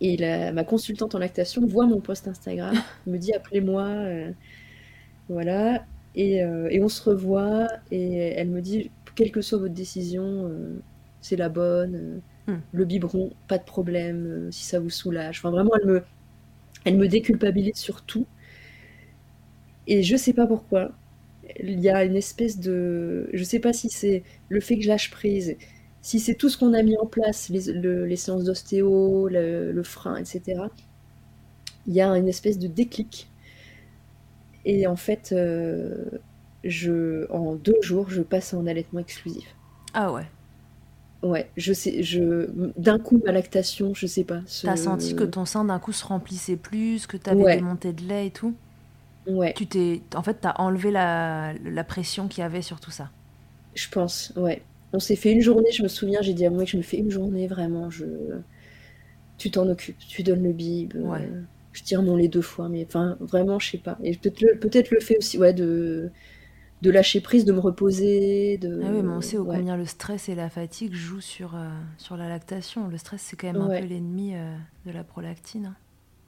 C: Et ma consultante en lactation voit mon post Instagram, me dit appelez-moi. Euh, voilà. Euh, et, on se revoit, et elle me dit quelle que soit votre décision, c'est la bonne Hmm. Le biberon, pas de problème, euh, si ça vous soulage. Enfin, vraiment, elle me, elle me déculpabilise sur tout. Et je sais pas pourquoi. Il y a une espèce de. Je sais pas si c'est le fait que je lâche prise, si c'est tout ce qu'on a mis en place, les, séances d'ostéo, le, frein, etc. Il y a une espèce de déclic. Et en fait, euh, je, en deux jours, je passe en allaitement exclusif.
B: Ah ouais.
C: Ouais, je sais, je d'un coup ma lactation, je sais pas.
B: Ce... T'as senti que ton sein d'un coup se remplissait plus, que t'avais des montées de lait et tout?
C: Ouais.
B: Tu t'es, en fait, t'as enlevé la, la pression qu'il y avait sur tout ça.
C: Je pense, ouais. On s'est fait une journée, je me souviens, j'ai dit à moi que je me fais une journée vraiment. Je, tu t'en occupes, tu donnes le bib. Euh, ouais. Je tire mon lait deux fois, mais enfin vraiment, je sais pas. Et peut-être le, peut-être le fait aussi, ouais, de de lâcher prise, de me reposer. De...
B: Ah oui, mais on sait combien le stress et la fatigue jouent sur, euh, sur la lactation. Le stress, c'est quand même un peu l'ennemi euh, de la prolactine.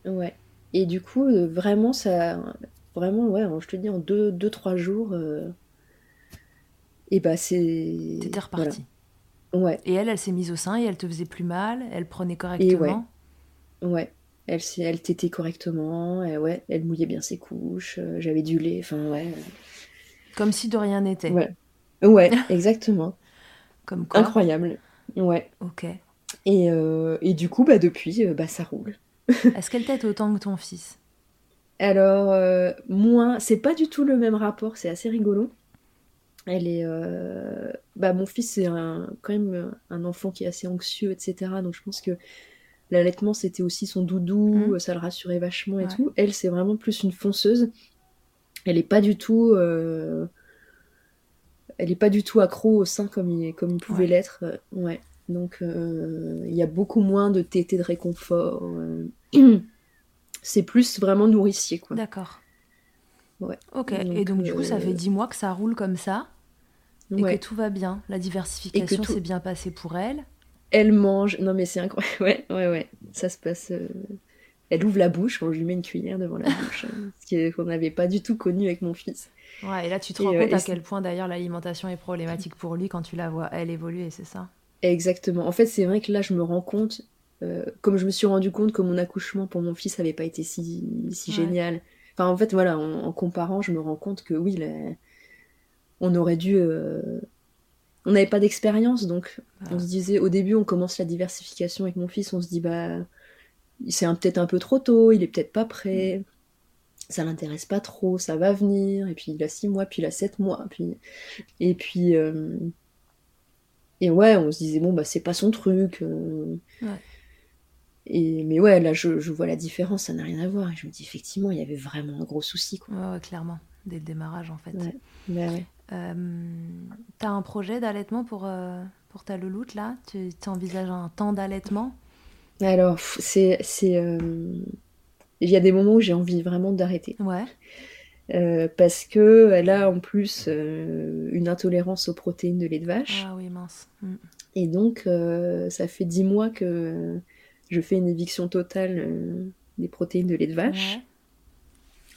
C: Ouais. Et du coup, euh, vraiment, ça. Vraiment, ouais, je te dis, en deux, deux trois jours. Et bah, c'est.
B: T'étais reparti.
C: Ouais.
B: Et elle, elle s'est mise au sein et elle te faisait plus mal, elle prenait correctement.
C: ouais. Ouais. Elle, elle tétait correctement, et ouais, elle mouillait bien ses couches, j'avais du lait, enfin ouais.
B: Comme si de rien n'était.
C: Ouais. Ouais, exactement.
B: Comme quoi.
C: Incroyable. Ouais.
B: Ok.
C: Et, euh, et du coup, bah, depuis, euh, bah, ça roule.
B: Est-ce qu'elle t'aide autant que ton fils?
C: Alors, euh, moins. C'est pas du tout le même rapport, c'est assez rigolo. Elle est. Bah, mon fils, c'est quand même un enfant qui est assez anxieux, etc. Donc, je pense que l'allaitement, c'était aussi son doudou, mmh. ça le rassurait vachement et tout. Elle, c'est vraiment plus une fonceuse. Elle est pas du tout elle est pas du tout accro au sein comme il, comme il pouvait l'être. Euh, ouais. Donc euh, il y a beaucoup moins de tétés de réconfort. Euh. C'est plus vraiment nourricier, quoi.
B: D'accord.
C: Ouais.
B: Ok. et donc du coup, ça fait dix mois que ça roule comme ça et que tout va bien. La diversification s'est bien passée pour elle.
C: Elle mange. Non mais c'est incroyable. Ouais, ouais, ouais. Ça se passe. Elle ouvre la bouche, on lui met une cuillère devant la bouche, hein, ce qu'on n'avait pas du tout connu avec mon fils.
B: Ouais, et là, tu te rends compte à quel point d'ailleurs l'alimentation est problématique pour lui quand tu la vois, elle évoluer, c'est ça?
C: Exactement. En fait, c'est vrai que là, je me rends compte, euh, comme je me suis rendu compte que mon accouchement pour mon fils n'avait pas été si, si génial. Enfin, en fait, voilà, en, comparant, je me rends compte que oui, on aurait dû. Euh, on n'avait pas d'expérience, donc on se disait, au début, on commence la diversification avec mon fils, on se dit, bah, c'est peut-être un peu trop tôt, il est peut-être pas prêt. Mm ça l'intéresse pas trop, ça va venir, et puis il a six mois, puis il a sept mois, puis et puis euh, et ouais, on se disait bon bah c'est pas son truc. Euh. Et mais ouais, là je, vois la différence, ça n'a rien à voir. Et je me dis effectivement, il y avait vraiment un gros souci.
B: Quoi. Ouais, clairement, dès le démarrage en fait.
C: Bah ouais.
B: Euh, t'as un projet d'allaitement pour, pour ta louloute là? Tu envisages un temps d'allaitement?
C: Alors, c'est il y a des moments où j'ai envie vraiment d'arrêter.
B: Ouais.
C: Euh, parce que elle a en plus euh, une intolérance aux protéines de lait de vache.
B: Ah oui, mince. Mm.
C: Et donc, euh, ça fait dix mois que je fais une éviction totale des protéines de lait de vache.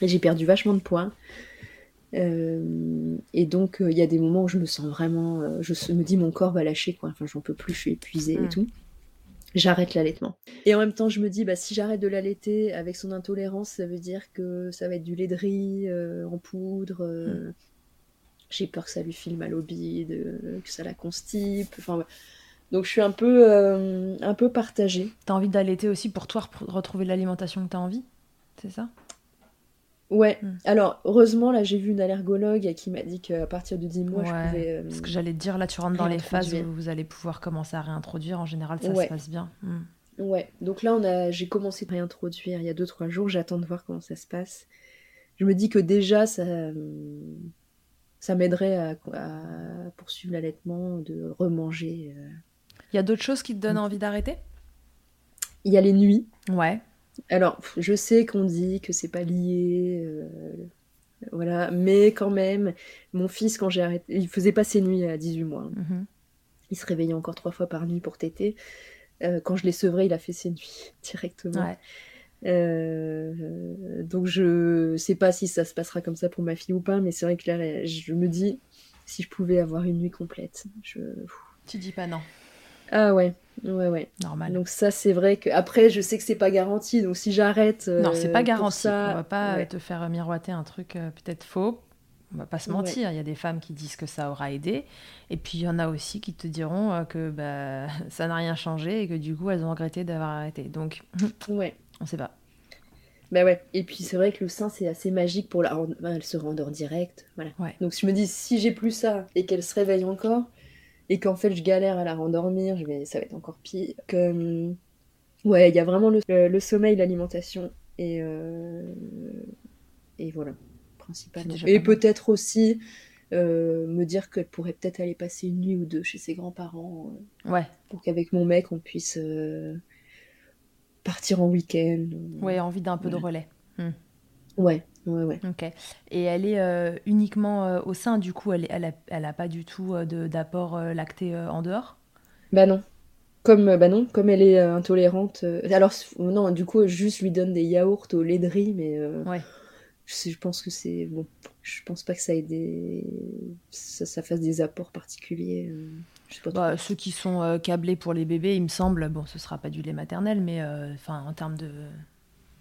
C: Et j'ai perdu vachement de poids. Et donc, il y a des moments où je me sens vraiment. je me dis, mon corps va lâcher, quoi. Enfin, j'en peux plus, je suis épuisée et mm. tout j'arrête l'allaitement. Et en même temps, je me dis, bah, si j'arrête de l'allaiter avec son intolérance, ça veut dire que ça va être du lait de riz euh, en poudre. Euh, mm. J'ai peur que ça lui file mal au bide, euh, que ça la constipe. Enfin, Donc je suis un peu, un peu partagée.
B: T'as envie d'allaiter aussi pour toi retrouver l'alimentation que t'as envie C'est ça?
C: Ouais. Hmm. Alors, heureusement, là, j'ai vu une allergologue qui m'a dit qu'à partir de 10 mois, je pouvais.
B: Euh, ce que j'allais te dire, là, tu rentres dans les phases où vous allez pouvoir commencer à réintroduire. En général, ça se passe bien. Hmm.
C: Ouais. Donc là, on a... j'ai commencé à réintroduire il y a 2-3 jours. J'attends de voir comment ça se passe. Je me dis que déjà, ça, ça m'aiderait à... poursuivre l'allaitement, de remanger. Euh.
B: Il y a d'autres choses qui te donnent envie d'arrêter?
C: Il y a les nuits.
B: Ouais.
C: Alors, je sais qu'on dit que c'est pas lié, euh, voilà, mais quand même, mon fils, quand j'ai arrêté, il faisait pas ses nuits à 18 mois. Hein. Mhm. Il se réveillait encore trois fois par nuit pour téter. Euh, quand je l'ai sevré, il a fait ses nuits directement. Euh, donc je sais pas si ça se passera comme ça pour ma fille ou pas, mais c'est vrai que là, je me dis si je pouvais avoir une nuit complète. Je...
B: Tu dis pas non.
C: Ah ouais, ouais, ouais.
B: Normal.
C: Donc ça, c'est vrai que après, je sais que c'est pas garanti. Donc si j'arrête,
B: non, c'est pas euh, garanti. Ça... On va pas te faire miroiter un truc euh, peut-être faux. On va pas se mentir. Il y a des femmes qui disent que ça aura aidé, et puis il y en a aussi qui te diront euh, que bah, ça n'a rien changé et que du coup elles ont regretté d'avoir arrêté. Donc,
C: ouais,
B: on sait pas.
C: Bah ouais. Et puis c'est vrai que le sein c'est assez magique pour la. Elle se rendort direct. Voilà. Donc je me dis si j'ai plus ça et qu'elle se réveille encore et qu'en fait je galère à la rendormir, je vais, ça va être encore pire. Que, hum, ouais, il y a vraiment le, sommeil, l'alimentation et, euh, et voilà, principalement. Et peut-être aussi euh, me dire qu'elle pourrait peut-être aller passer une nuit ou deux chez ses grands-parents.
B: Euh, ouais.
C: Pour qu'avec mon mec on puisse partir en week-end.
B: Ouais, envie d'un peu de relais. Hmm.
C: Ouais, Ouais, ouais.
B: Ok. Et elle est euh, uniquement euh, au sein, du coup, elle, elle, a, elle a pas du tout euh, d'apport lacté en dehors?
C: Bah non. Comme, bah non, comme elle est intolérante. alors, non, du coup, juste lui donne des yaourts au lait de riz, mais.
B: ouais.
C: Je, je, pense que c'est. Bon, je pense pas que ça ait des. Ça, ça fasse des apports particuliers.
B: Bah, ceux qui sont câblés pour les bébés, il me semble, bon, ce sera pas du lait maternel, mais enfin en termes de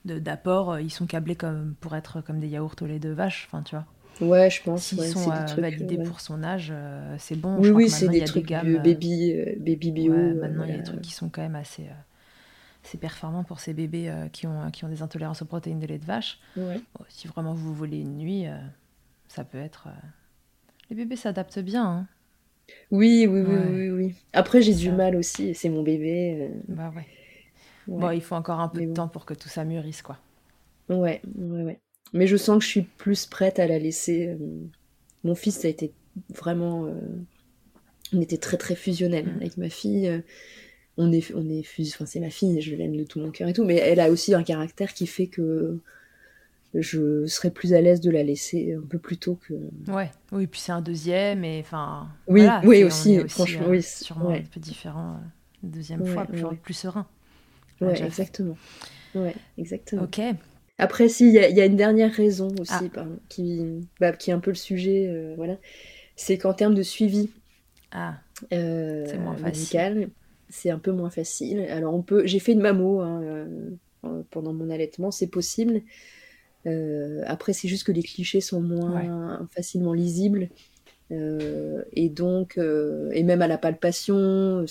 B: d'apport, ils sont câblés comme pour être comme des yaourts au lait de vache, enfin tu vois.
C: Ouais, je pense.
B: S'ils sont validés pour son âge, c'est bon.
C: Oui, oui, c'est des trucs de baby, baby bio.
B: maintenant, il y a des trucs qui sont quand même assez c'est performant pour ces bébés euh, qui, ont, qui ont des intolérances aux protéines de lait de vache. si vraiment vous voulez une nuit, euh, ça peut être. Euh, les bébés s'adaptent bien. Hein.
C: Oui, oui, oui, oui, oui, Après, j'ai du mal aussi, c'est mon bébé.
B: Bah ouais. Bon, il faut encore un peu de temps pour que tout ça mûrisse, quoi.
C: Ouais, ouais, ouais. Mais je sens que je suis plus prête à la laisser. Mon fils, ça a été vraiment. On était très, très fusionnel mm. avec ma fille on est, on est enfin c'est ma fille, je l'aime de tout mon cœur et tout, mais elle a aussi un caractère qui fait que je serais plus à l'aise de la laisser un peu plus tôt que.
B: Ouais, oui, puis c'est un deuxième, et enfin.
C: Oui, oui, aussi, franchement, euh, oui.
B: Sûrement un peu différent, euh, deuxième fois, plus, plus, serein.
C: Ouais, exactement. Ouais, exactement.
B: Ok.
C: Après, si, il y, a une dernière raison aussi, ah. qui, bah, qui est un peu le sujet, euh, voilà. C'est qu'en termes de suivi
B: ah.
C: médical, c'est un peu moins facile. Alors on peut, j'ai fait une mammo hein, euh, pendant mon allaitement, c'est possible. Euh, après, c'est juste que les clichés sont moins facilement lisibles. Euh, et donc, et même à la palpation,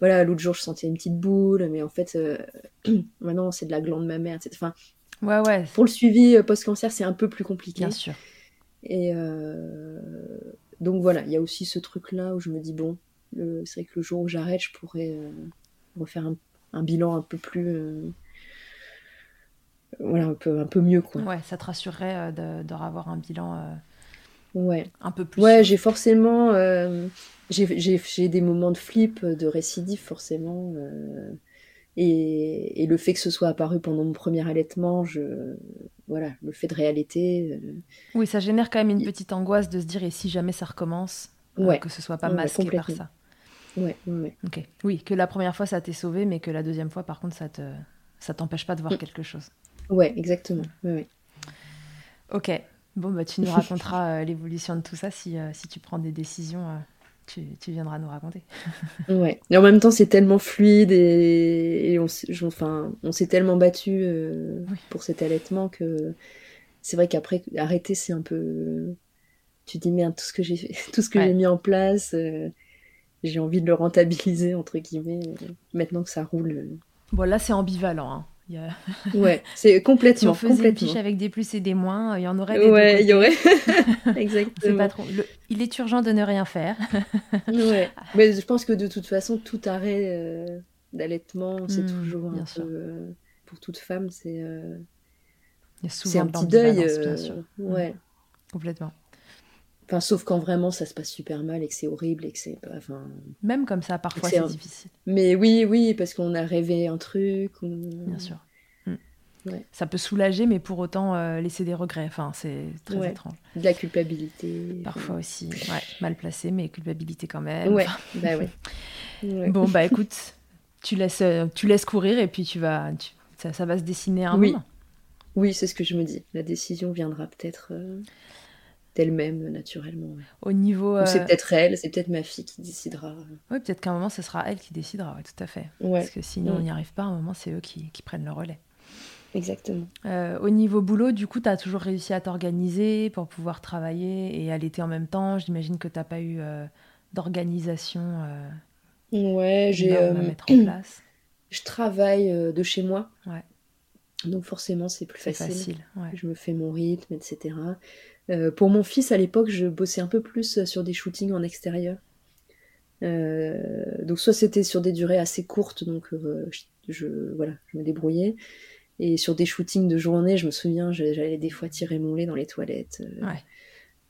C: voilà, l'autre jour je sentais une petite boule, mais en fait, maintenant c'est de la glande mammaire, etc. Enfin,
B: ouais, ouais.
C: Pour le suivi post-cancer, c'est un peu plus compliqué.
B: Bien sûr.
C: Et donc voilà, il y a aussi ce truc-là où je me dis, bon, c'est vrai que le jour où j'arrête, je pourrais euh, refaire un, bilan un peu plus. Euh, voilà, un peu, un peu mieux, quoi.
B: Ouais, ça te rassurerait euh, de, avoir un bilan.
C: Ouais.
B: Un peu plus.
C: Ouais, j'ai forcément. j'ai des moments de flip, de récidive, forcément. Et, et, le fait que ce soit apparu pendant mon premier allaitement, je, voilà, le fait de réalité.
B: Oui, ça génère quand même une petite angoisse de se dire et si jamais ça recommence,
C: ouais.
B: que ce soit pas masqué par ça.
C: Ouais, ouais.
B: Ok. Oui, que la première fois ça t'est sauvé, mais que la deuxième fois, par contre, ça te, ça t'empêche pas de voir mm. quelque chose.
C: Ouais, exactement. Ouais,
B: Ok. Bon, bah, tu nous raconteras euh, l'évolution de tout ça si, euh, si tu prends des décisions. Euh, tu, tu, viendras nous raconter.
C: ouais. Et en même temps, c'est tellement fluide et, on, enfin, on s'est tellement battu pour cet allaitement que c'est vrai qu'après, arrêter, c'est un peu. Tu dis, merde, tout ce que j'ai tout ce que j'ai mis en place j'ai envie de le rentabiliser, entre guillemets, maintenant que ça roule.
B: Bon, là, c'est ambivalent. Hein.
C: Ouais, c'est complètement.
B: si on faisait
C: une
B: fiche avec des plus et des moins, il y en aurait des
C: Ouais, il y aurait. Exactement.
B: Pas trop... Il est urgent de ne rien faire.
C: ouais. Mais je pense que de toute façon, tout arrêt euh, d'allaitement, c'est hmm, toujours un peu. Euh, pour toute femme, c'est. Euh...
B: C'est
C: un petit deuil. Bien
B: euh, sûr.
C: Ouais.
B: Complètement.
C: Enfin, sauf quand vraiment ça se passe super mal et que c'est horrible et que c'est. Enfin...
B: Même comme ça, parfois c'est difficile.
C: Mais oui, oui, parce qu'on a rêvé un truc.
B: Bien sûr. Hmm. Ça peut soulager, mais pour autant euh, laisser des regrets. Enfin, c'est très étrange.
C: De la culpabilité.
B: Parfois aussi. Ouais, mal placé, mais culpabilité quand même.
C: Ouais, bah ouais.
B: Bon, bah écoute, tu laisses, euh, tu laisses courir et puis tu vas, ça, ça, va se dessiner un
C: oui.
B: moment.
C: Oui, c'est ce que je me dis. La décision viendra peut-être. Euh, d'elle-même naturellement.
B: Au niveau.
C: c'est euh, peut-être elle, c'est peut-être ma fille qui décidera.
B: Oui, peut-être qu'à un moment, ce sera elle qui décidera, ouais, tout à fait. Parce que sinon, on n'y arrive pas, à un moment, c'est eux qui, qui, prennent le relais.
C: Exactement.
B: Euh, au niveau boulot, du coup, tu as toujours réussi à t'organiser pour pouvoir travailler et allaiter en même temps. J'imagine que tu n'as pas eu euh, d'organisation
C: ouais, j'ai
B: à mettre en place.
C: Je travaille de chez moi.
B: Ouais.
C: Donc forcément, c'est plus facile.
B: facile ouais.
C: Je me fais mon rythme, etc. Euh, pour mon fils, à l'époque, je bossais un peu plus sur des shootings en extérieur. Euh, donc soit c'était sur des durées assez courtes, donc euh, je, voilà, je me débrouillais. Et sur des shootings de journée, je me souviens, j'allais des fois tirer mon lait dans les toilettes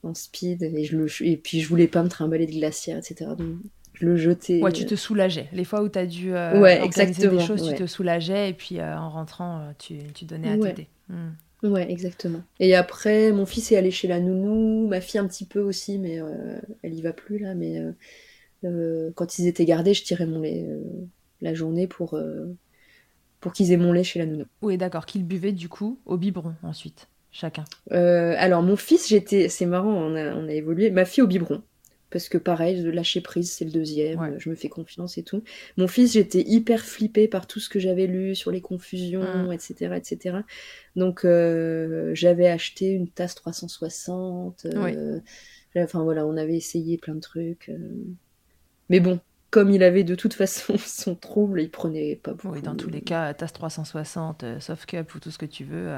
C: en speed, et, je le, et puis je voulais pas me trimballer de glacière, etc. Donc je le jetais.
B: Ouais, tu te soulageais. Les fois où tu as dû
C: ouais, organiser
B: des choses, tu te soulageais, et puis en rentrant, tu, tu donnais à t'aider. Hmm.
C: Ouais, exactement. Et après, mon fils est allé chez la nounou, ma fille un petit peu aussi, mais euh, elle y va plus là. Mais euh, euh, quand ils étaient gardés, je tirais mon lait la journée pour, pour qu'ils aient mon lait chez la nounou.
B: Oui, d'accord. Qu'ils buvaient du coup au biberon ensuite, chacun.
C: alors, mon fils, j'étais. C'est marrant, on a, on a évolué. Ma fille au biberon. Parce que pareil, lâcher prise, c'est le deuxième, je me fais confiance et tout. Mon fils, j'étais hyper flippée par tout ce que j'avais lu sur les confusions, etc., mmh. etc. Donc, euh, j'avais acheté une tasse 360. Euh, enfin, voilà, on avait essayé plein de trucs. Euh. Mais bon, comme il avait de toute façon son trouble, il prenait pas beaucoup.
B: Oui, dans tous les cas, tasse 360, soft cup ou tout ce que tu veux,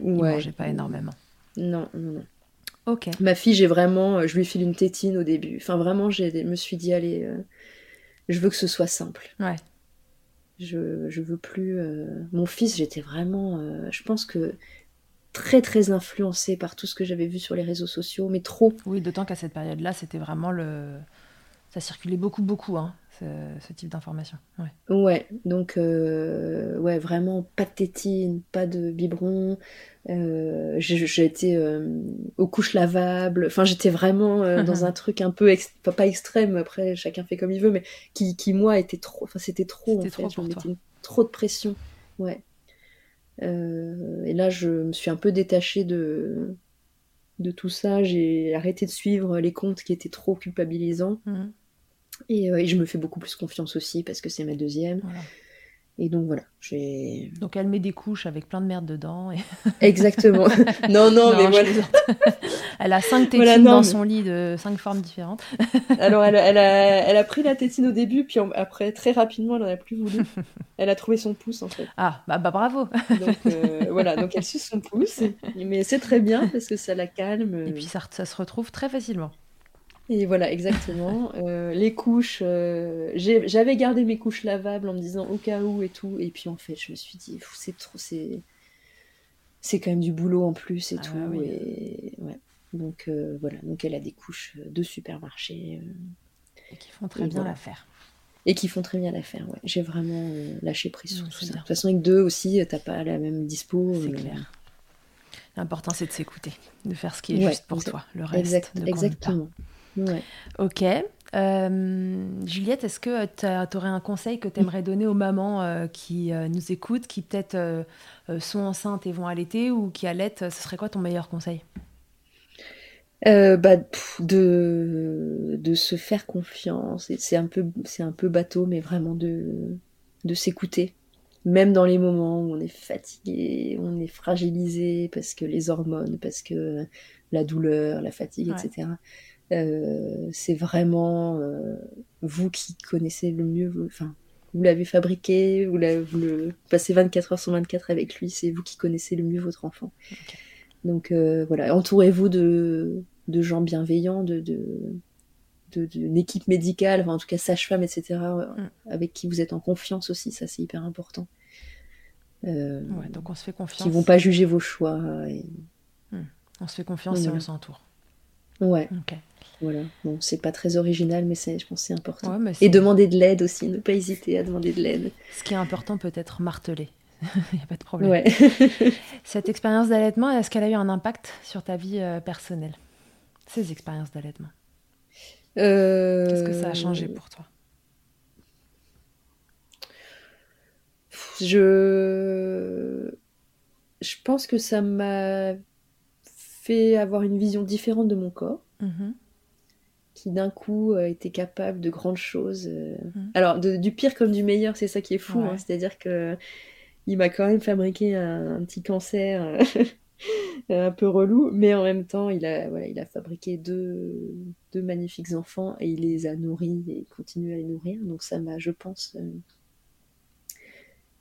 B: il mangeait pas énormément.
C: Non, non, non.
B: Ok.
C: Ma fille, j'ai vraiment, euh, je lui file une tétine au début. Enfin, vraiment, je me suis dit, allez, euh, je veux que ce soit simple.
B: Ouais.
C: Je, je veux plus. Euh, mon fils, j'étais vraiment, je pense que très très influencée par tout ce que j'avais vu sur les réseaux sociaux, mais trop.
B: Oui, d'autant qu'à cette période-là, c'était vraiment le, ça circulait beaucoup beaucoup. Hein ce, type d'information. Ouais.
C: ouais, donc euh, ouais, vraiment pas de tétine, pas de biberon. Euh, j'ai été euh, aux couches lavables. Enfin, j'étais vraiment dans un truc un peu pas extrême. Après, chacun fait comme il veut, mais qui, qui moi était trop. Enfin, c'était trop. En fait, trop, trop de pression. Ouais. et là, je me suis un peu détachée de de tout ça. J'ai arrêté de suivre les comptes qui étaient trop culpabilisants. Mmh. Euh, et, je me fais beaucoup plus confiance aussi parce que c'est ma deuxième. Et donc voilà, j'ai.
B: Donc elle met des couches avec plein de merde dedans.
C: Exactement. non, non, mais voilà.
B: elle a cinq tétines dans son lit de cinq formes différentes.
C: Alors elle, elle, a, elle, a, pris la tétine au début, puis après très rapidement elle n'en a plus voulu. Elle a trouvé son pouce en fait.
B: Ah bah, bah bravo.
C: donc euh, voilà, donc elle suce son pouce, mais c'est très bien parce que ça la calme.
B: Et puis ça, ça se retrouve très facilement.
C: Et voilà, exactement. Euh, les couches, euh, j'avais gardé mes couches lavables en me disant au cas où et tout. Et puis en fait, je me suis dit, c'est trop, c'est, c'est quand même du boulot en plus et ah tout. Et ouais. Donc euh, voilà, donc elle a des couches de supermarché.
B: et qui font très bien l'affaire.
C: Et qui font très bien l'affaire, ouais. J'ai vraiment lâché prise sur tout ça. De toute façon, avec deux aussi, t'as pas la même dispo.
B: C'est clair. L'important, c'est de s'écouter, de faire ce qui est juste pour toi. Le reste,
C: exact, exactement.
B: Ok. Euh, Juliette, est-ce que tu aurais un conseil que tu aimerais donner aux mamans euh, qui euh, nous écoutent, qui peut-être sont enceintes et vont allaiter ou qui allaitent Ce serait quoi ton meilleur conseil?
C: Bah, de, de se faire confiance. C'est un, peu, un peu bateau, mais vraiment de, de s'écouter. Même dans les moments où on est fatigué, on est fragilisé parce que les hormones, parce que la douleur, la fatigue, etc euh, c'est vraiment euh, vous qui connaissez le mieux, enfin, vous l'avez fabriqué, vous, le passez 24 heures sur 24 avec lui, c'est vous qui connaissez le mieux votre enfant. Donc euh, voilà, entourez-vous de, de, gens bienveillants, de, d'une équipe médicale, en tout cas sage-femme, etc., mm. avec qui vous êtes en confiance aussi, ça c'est hyper important.
B: donc on se fait confiance.
C: Qui vont pas juger vos choix.
B: Mm. On se fait confiance si on s'entoure.
C: Ouais. Voilà. Bon, c'est pas très original, mais je pense que c'est important. et demander de l'aide aussi, ne pas hésiter à demander de l'aide.
B: Ce qui est important peut être martelé. Il n'y a pas de problème. Cette expérience d'allaitement, est-ce qu'elle a eu un impact sur ta vie euh, personnelle Ces expériences d'allaitement?
C: Euh...
B: Qu'est-ce que ça a changé pour toi?
C: Je... Je pense que ça m'a fait avoir une vision différente de mon corps. Mhm qui d'un coup euh, était capable de grandes choses. Euh. Mmh. Alors, du pire comme du meilleur, c'est ça qui est fou. Hein. C'est-à-dire que il m'a quand même fabriqué un, petit cancer euh, un peu relou, mais en même temps, il a, voilà, il a fabriqué deux, deux magnifiques enfants et il les a nourris et continue à les nourrir. Donc ça m'a, je pense,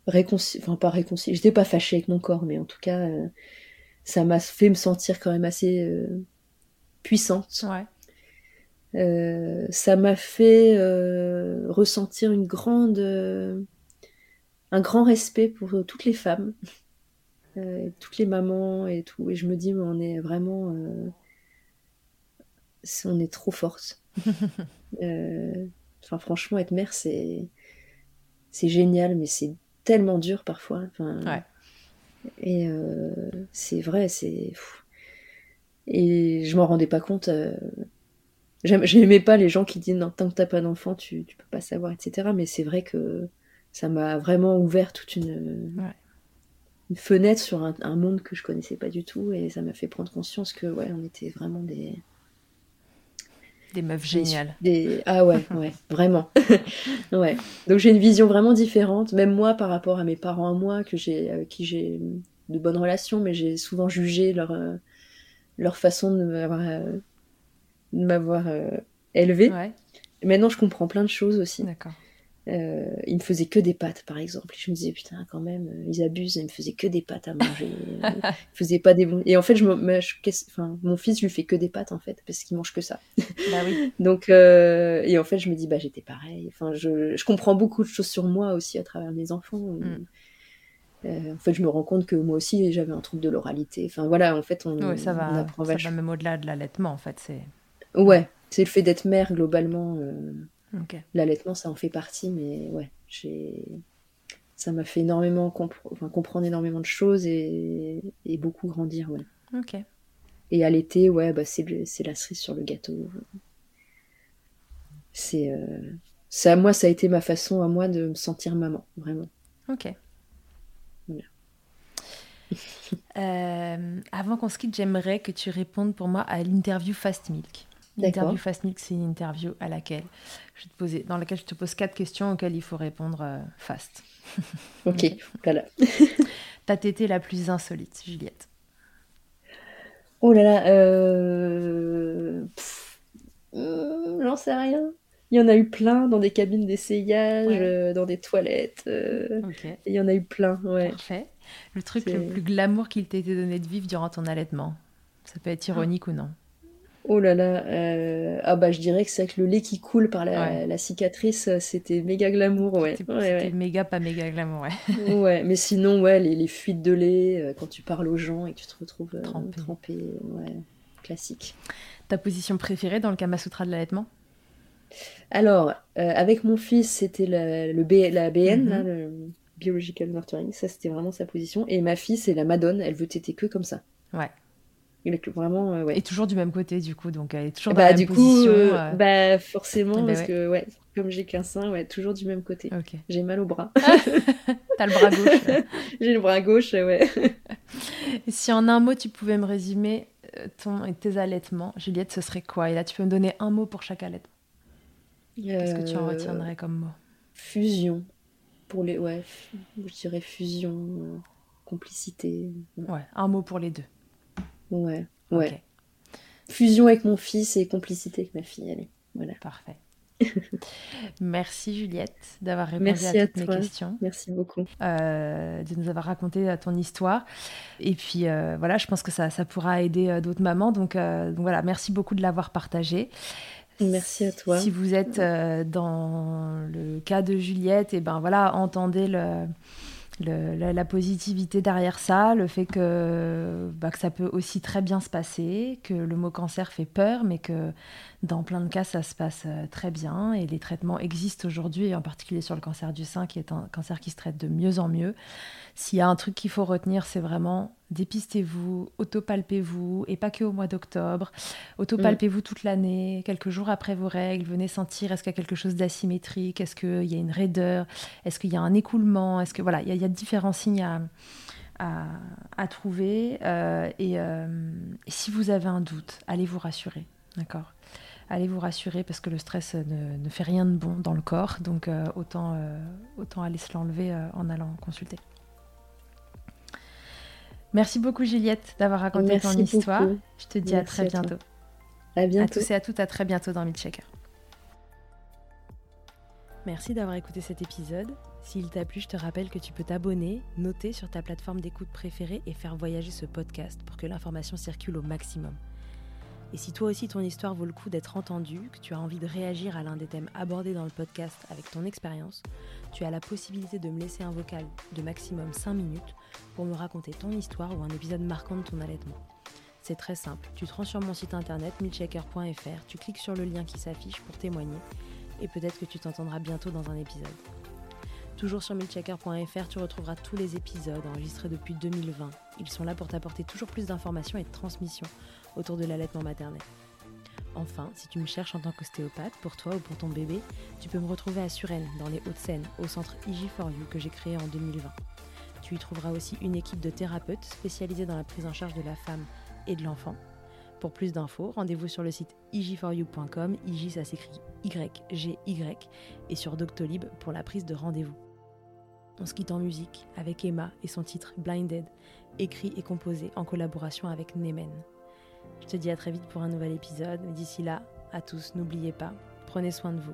C: réconcilié, enfin pas réconcilié, j'étais pas fâchée avec mon corps, mais en tout cas, ça m'a fait me sentir quand même assez puissante.
B: Ouais.
C: Euh, ça m'a fait euh, ressentir une grande, euh, un grand respect pour toutes les femmes, toutes les mamans et tout. Et je me dis, mais on est vraiment, on est trop forte. Enfin, franchement, être mère, c'est, c'est génial, mais c'est tellement dur parfois. Enfin, Et c'est vrai, c'est. Et je m'en rendais pas compte J'aimais pas les gens qui disent non, tant que t'as pas d'enfant, tu, tu peux pas savoir, etc. Mais c'est vrai que ça m'a vraiment ouvert toute une, une fenêtre sur un, monde que je connaissais pas du tout et ça m'a fait prendre conscience que ouais, on était vraiment des
B: Des meufs géniales.
C: Des... Ah ouais, ouais, vraiment. ouais. Donc j'ai une vision vraiment différente, même moi par rapport à mes parents à moi, que j'ai, avec qui j'ai de bonnes relations, mais j'ai souvent jugé leur, euh, leur façon de euh, de m'avoir euh. Ouais. Maintenant, je comprends plein de choses aussi.
B: D'accord.
C: Euh, il me faisait que des pâtes, par exemple. Je me disais, putain, quand même, ils abusent, ils me faisaient que des pâtes à manger. ils faisaient pas des bons. Et en fait, je me, je, enfin, mon fils, je lui fais que des pâtes, en fait, parce qu'il mange que ça.
B: Bah oui.
C: Donc, euh, et en fait, je me dis, bah, j'étais pareil. Enfin, je, je, comprends beaucoup de choses sur moi aussi à travers mes enfants. Mm. Euh, en fait, je me rends compte que moi aussi, j'avais un trouble de l'oralité. Enfin, voilà, en fait, on,
B: ouais, ça va,
C: on apprend
B: ça va même au-delà de l'allaitement, en fait. C'est...
C: Ouais, c'est le fait d'être mère, globalement. Euh, Okay. L'allaitement, ça en fait partie, mais ouais, j'ai... ça m'a fait énormément enfin, comprendre énormément de choses et, et beaucoup grandir. Ouais.
B: Ok.
C: Et allaiter, ouais, bah, c'est, c'est la cerise sur le gâteau. C'est, euh... ça, moi, ça a été ma façon à moi de me sentir maman, vraiment.
B: Ok. Voilà. euh, avant qu'on se quitte, j'aimerais que tu répondes pour moi à l'interview Fast Milk. L'interview Fast Milk, c'est une interview à laquelle je te poser, dans laquelle je te pose quatre questions auxquelles il faut répondre euh, fast.
C: ok, voilà.
B: Ta tétée la plus insolite, Juliette?
C: Oh là là, euh... euh... j'en sais rien. Il y en a eu plein dans des cabines d'essayage, ouais. euh, dans des toilettes. Euh, okay. Il y en a eu plein, ouais.
B: Parfait. Le truc le plus glamour qu'il t'ait été donné de vivre durant ton allaitement? Ça peut être ironique ah. ou non?
C: Oh là là, euh... ah bah je dirais que c'est avec le lait qui coule par la, ouais. la cicatrice, c'était méga glamour, ouais.
B: C'était
C: ouais,
B: méga pas méga glamour, ouais.
C: ouais, mais sinon, ouais, les, les, fuites de lait, euh, quand tu parles aux gens et que tu te retrouves euh, trempé. trempé, ouais, classique.
B: Ta position préférée dans le Kama Sutra de l'allaitement?
C: Alors, euh, avec mon fils, c'était la, le B, la BN, mm -hmm. là, le Biological Nurturing, ça c'était vraiment sa position, et ma fille, c'est la Madone, elle veut téter que comme ça.
B: Ouais.
C: Il est vraiment, euh, ouais.
B: Et toujours du même côté, du coup, donc elle est toujours
C: bah,
B: dans la
C: du
B: même
C: coup,
B: position.
C: euh,
B: euh...
C: Bah, forcément,
B: bah,
C: parce
B: ouais.
C: que, ouais, comme j'ai qu'un sein, ouais, toujours du même côté.
B: Okay.
C: J'ai mal au bras.
B: T'as le bras gauche.
C: j'ai le bras gauche, ouais.
B: Et si en un mot, tu pouvais me résumer euh, tes allaitements, Juliette, ce serait quoi? Et là, tu peux me donner un mot pour chaque allaitement. Qu'est-ce que tu en retiendrais comme mot?
C: Fusion. Pour les, ouais, je dirais fusion, complicité.
B: Ouais, un mot pour les deux.
C: Ouais, ouais. Okay fusion avec mon fils et complicité avec ma fille. Allez, voilà.
B: Parfait. Merci Juliette d'avoir répondu
C: Merci
B: à toutes
C: à toi.
B: mes questions.
C: Merci beaucoup.
B: Euh, de nous avoir raconté euh, ton histoire. Et puis euh, voilà, je pense que ça, ça pourra aider d'autres mamans. Donc, euh, donc, voilà, merci beaucoup de l'avoir partagé.
C: Merci à toi.
B: Si vous êtes dans le cas de Juliette, et ben voilà, entendez le la, positivité derrière ça, le fait que, bah, que ça peut aussi très bien se passer, que le mot cancer fait peur, mais que dans plein de cas, ça se passe très bien et les traitements existent aujourd'hui, en particulier sur le cancer du sein, qui est un cancer qui se traite de mieux en mieux. S'il y a un truc qu'il faut retenir, c'est vraiment dépistez-vous, autopalpez-vous, et pas que au mois d'octobre. Autopalpez-vous mmh. toute l'année, quelques jours après vos règles, venez sentir est-ce qu'il y a quelque chose d'asymétrique, est-ce qu'il y a une raideur, est-ce qu'il y a un écoulement, est-ce que voilà, il y, a, il y a différents signes à, à, à trouver. Euh, et, euh, et si vous avez un doute, allez vous rassurer, d'accord? Allez vous rassurer parce que le stress ne, ne, fait rien de bon dans le corps, donc euh, autant, autant aller se l'enlever en allant consulter. Merci beaucoup Juliette d'avoir raconté
C: Merci
B: ton histoire.
C: Beaucoup.
B: Je te dis
C: Merci
B: à très
C: à
B: bientôt.
C: À bientôt.
B: À tous et à toutes, à très bientôt dans Milkshaker. Merci d'avoir écouté cet épisode. S'il t'a plu, je te rappelle que tu peux t'abonner, noter sur ta plateforme d'écoute préférée et faire voyager ce podcast pour que l'information circule au maximum. Et si toi aussi ton histoire vaut le coup d'être entendue, que tu as envie de réagir à l'un des thèmes abordés dans le podcast avec ton expérience, tu as la possibilité de me laisser un vocal de maximum 5 minutes pour me raconter ton histoire ou un épisode marquant de ton allaitement. C'est très simple, tu te rends sur mon site internet milchecker.fr, tu cliques sur le lien qui s'affiche pour témoigner et peut-être que tu t'entendras bientôt dans un épisode. Toujours sur milchecker.fr, tu retrouveras tous les épisodes enregistrés depuis 2020. Ils sont là pour t'apporter toujours plus d'informations et de transmissions autour de l'allaitement maternel. Enfin, si tu me cherches en tant qu'ostéopathe, pour toi ou pour ton bébé, tu peux me retrouver à Suresnes, dans les Hauts-de-Seine, au centre IG4U que j'ai créé en 2020. Tu y trouveras aussi une équipe de thérapeutes spécialisés dans la prise en charge de la femme et de l'enfant. Pour plus d'infos, rendez-vous sur le site ig4u.com, ig ça s'écrit Y-G-Y, et sur Doctolib pour la prise de rendez-vous. On se quitte en musique avec Emma et son titre Blinded, écrit et composé en collaboration avec Nemen. Je te dis à très vite pour un nouvel épisode, d'ici là, à tous, n'oubliez pas, prenez soin de vous,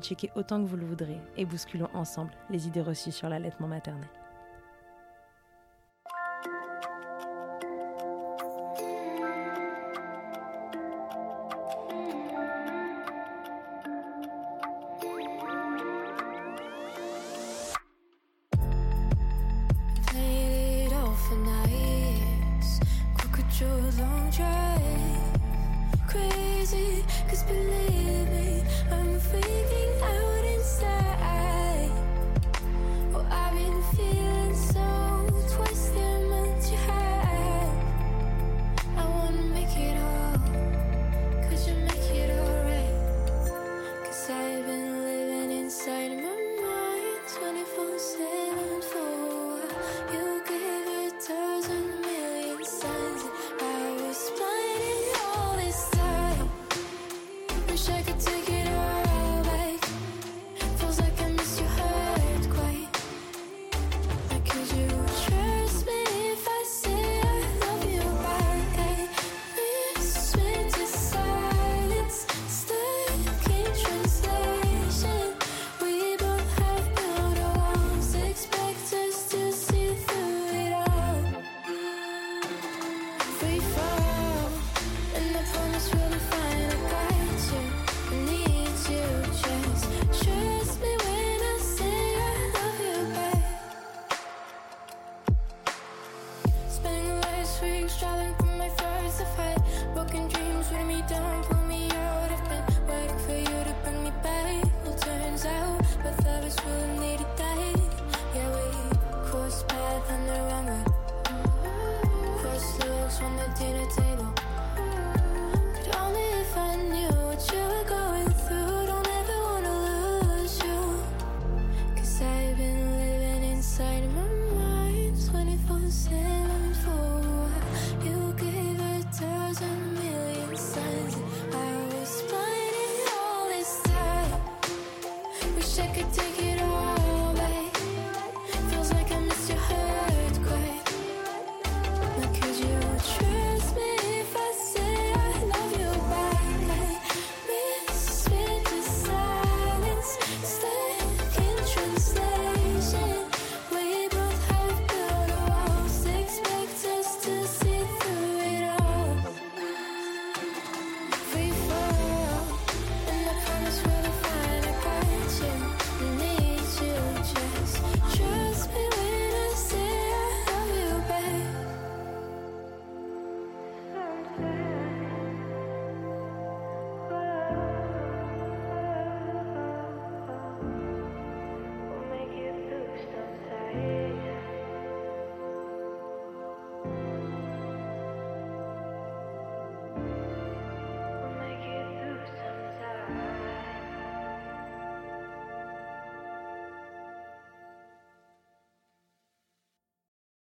B: checkez autant que vous le voudrez et bousculons ensemble les idées reçues sur l'allaitement maternel.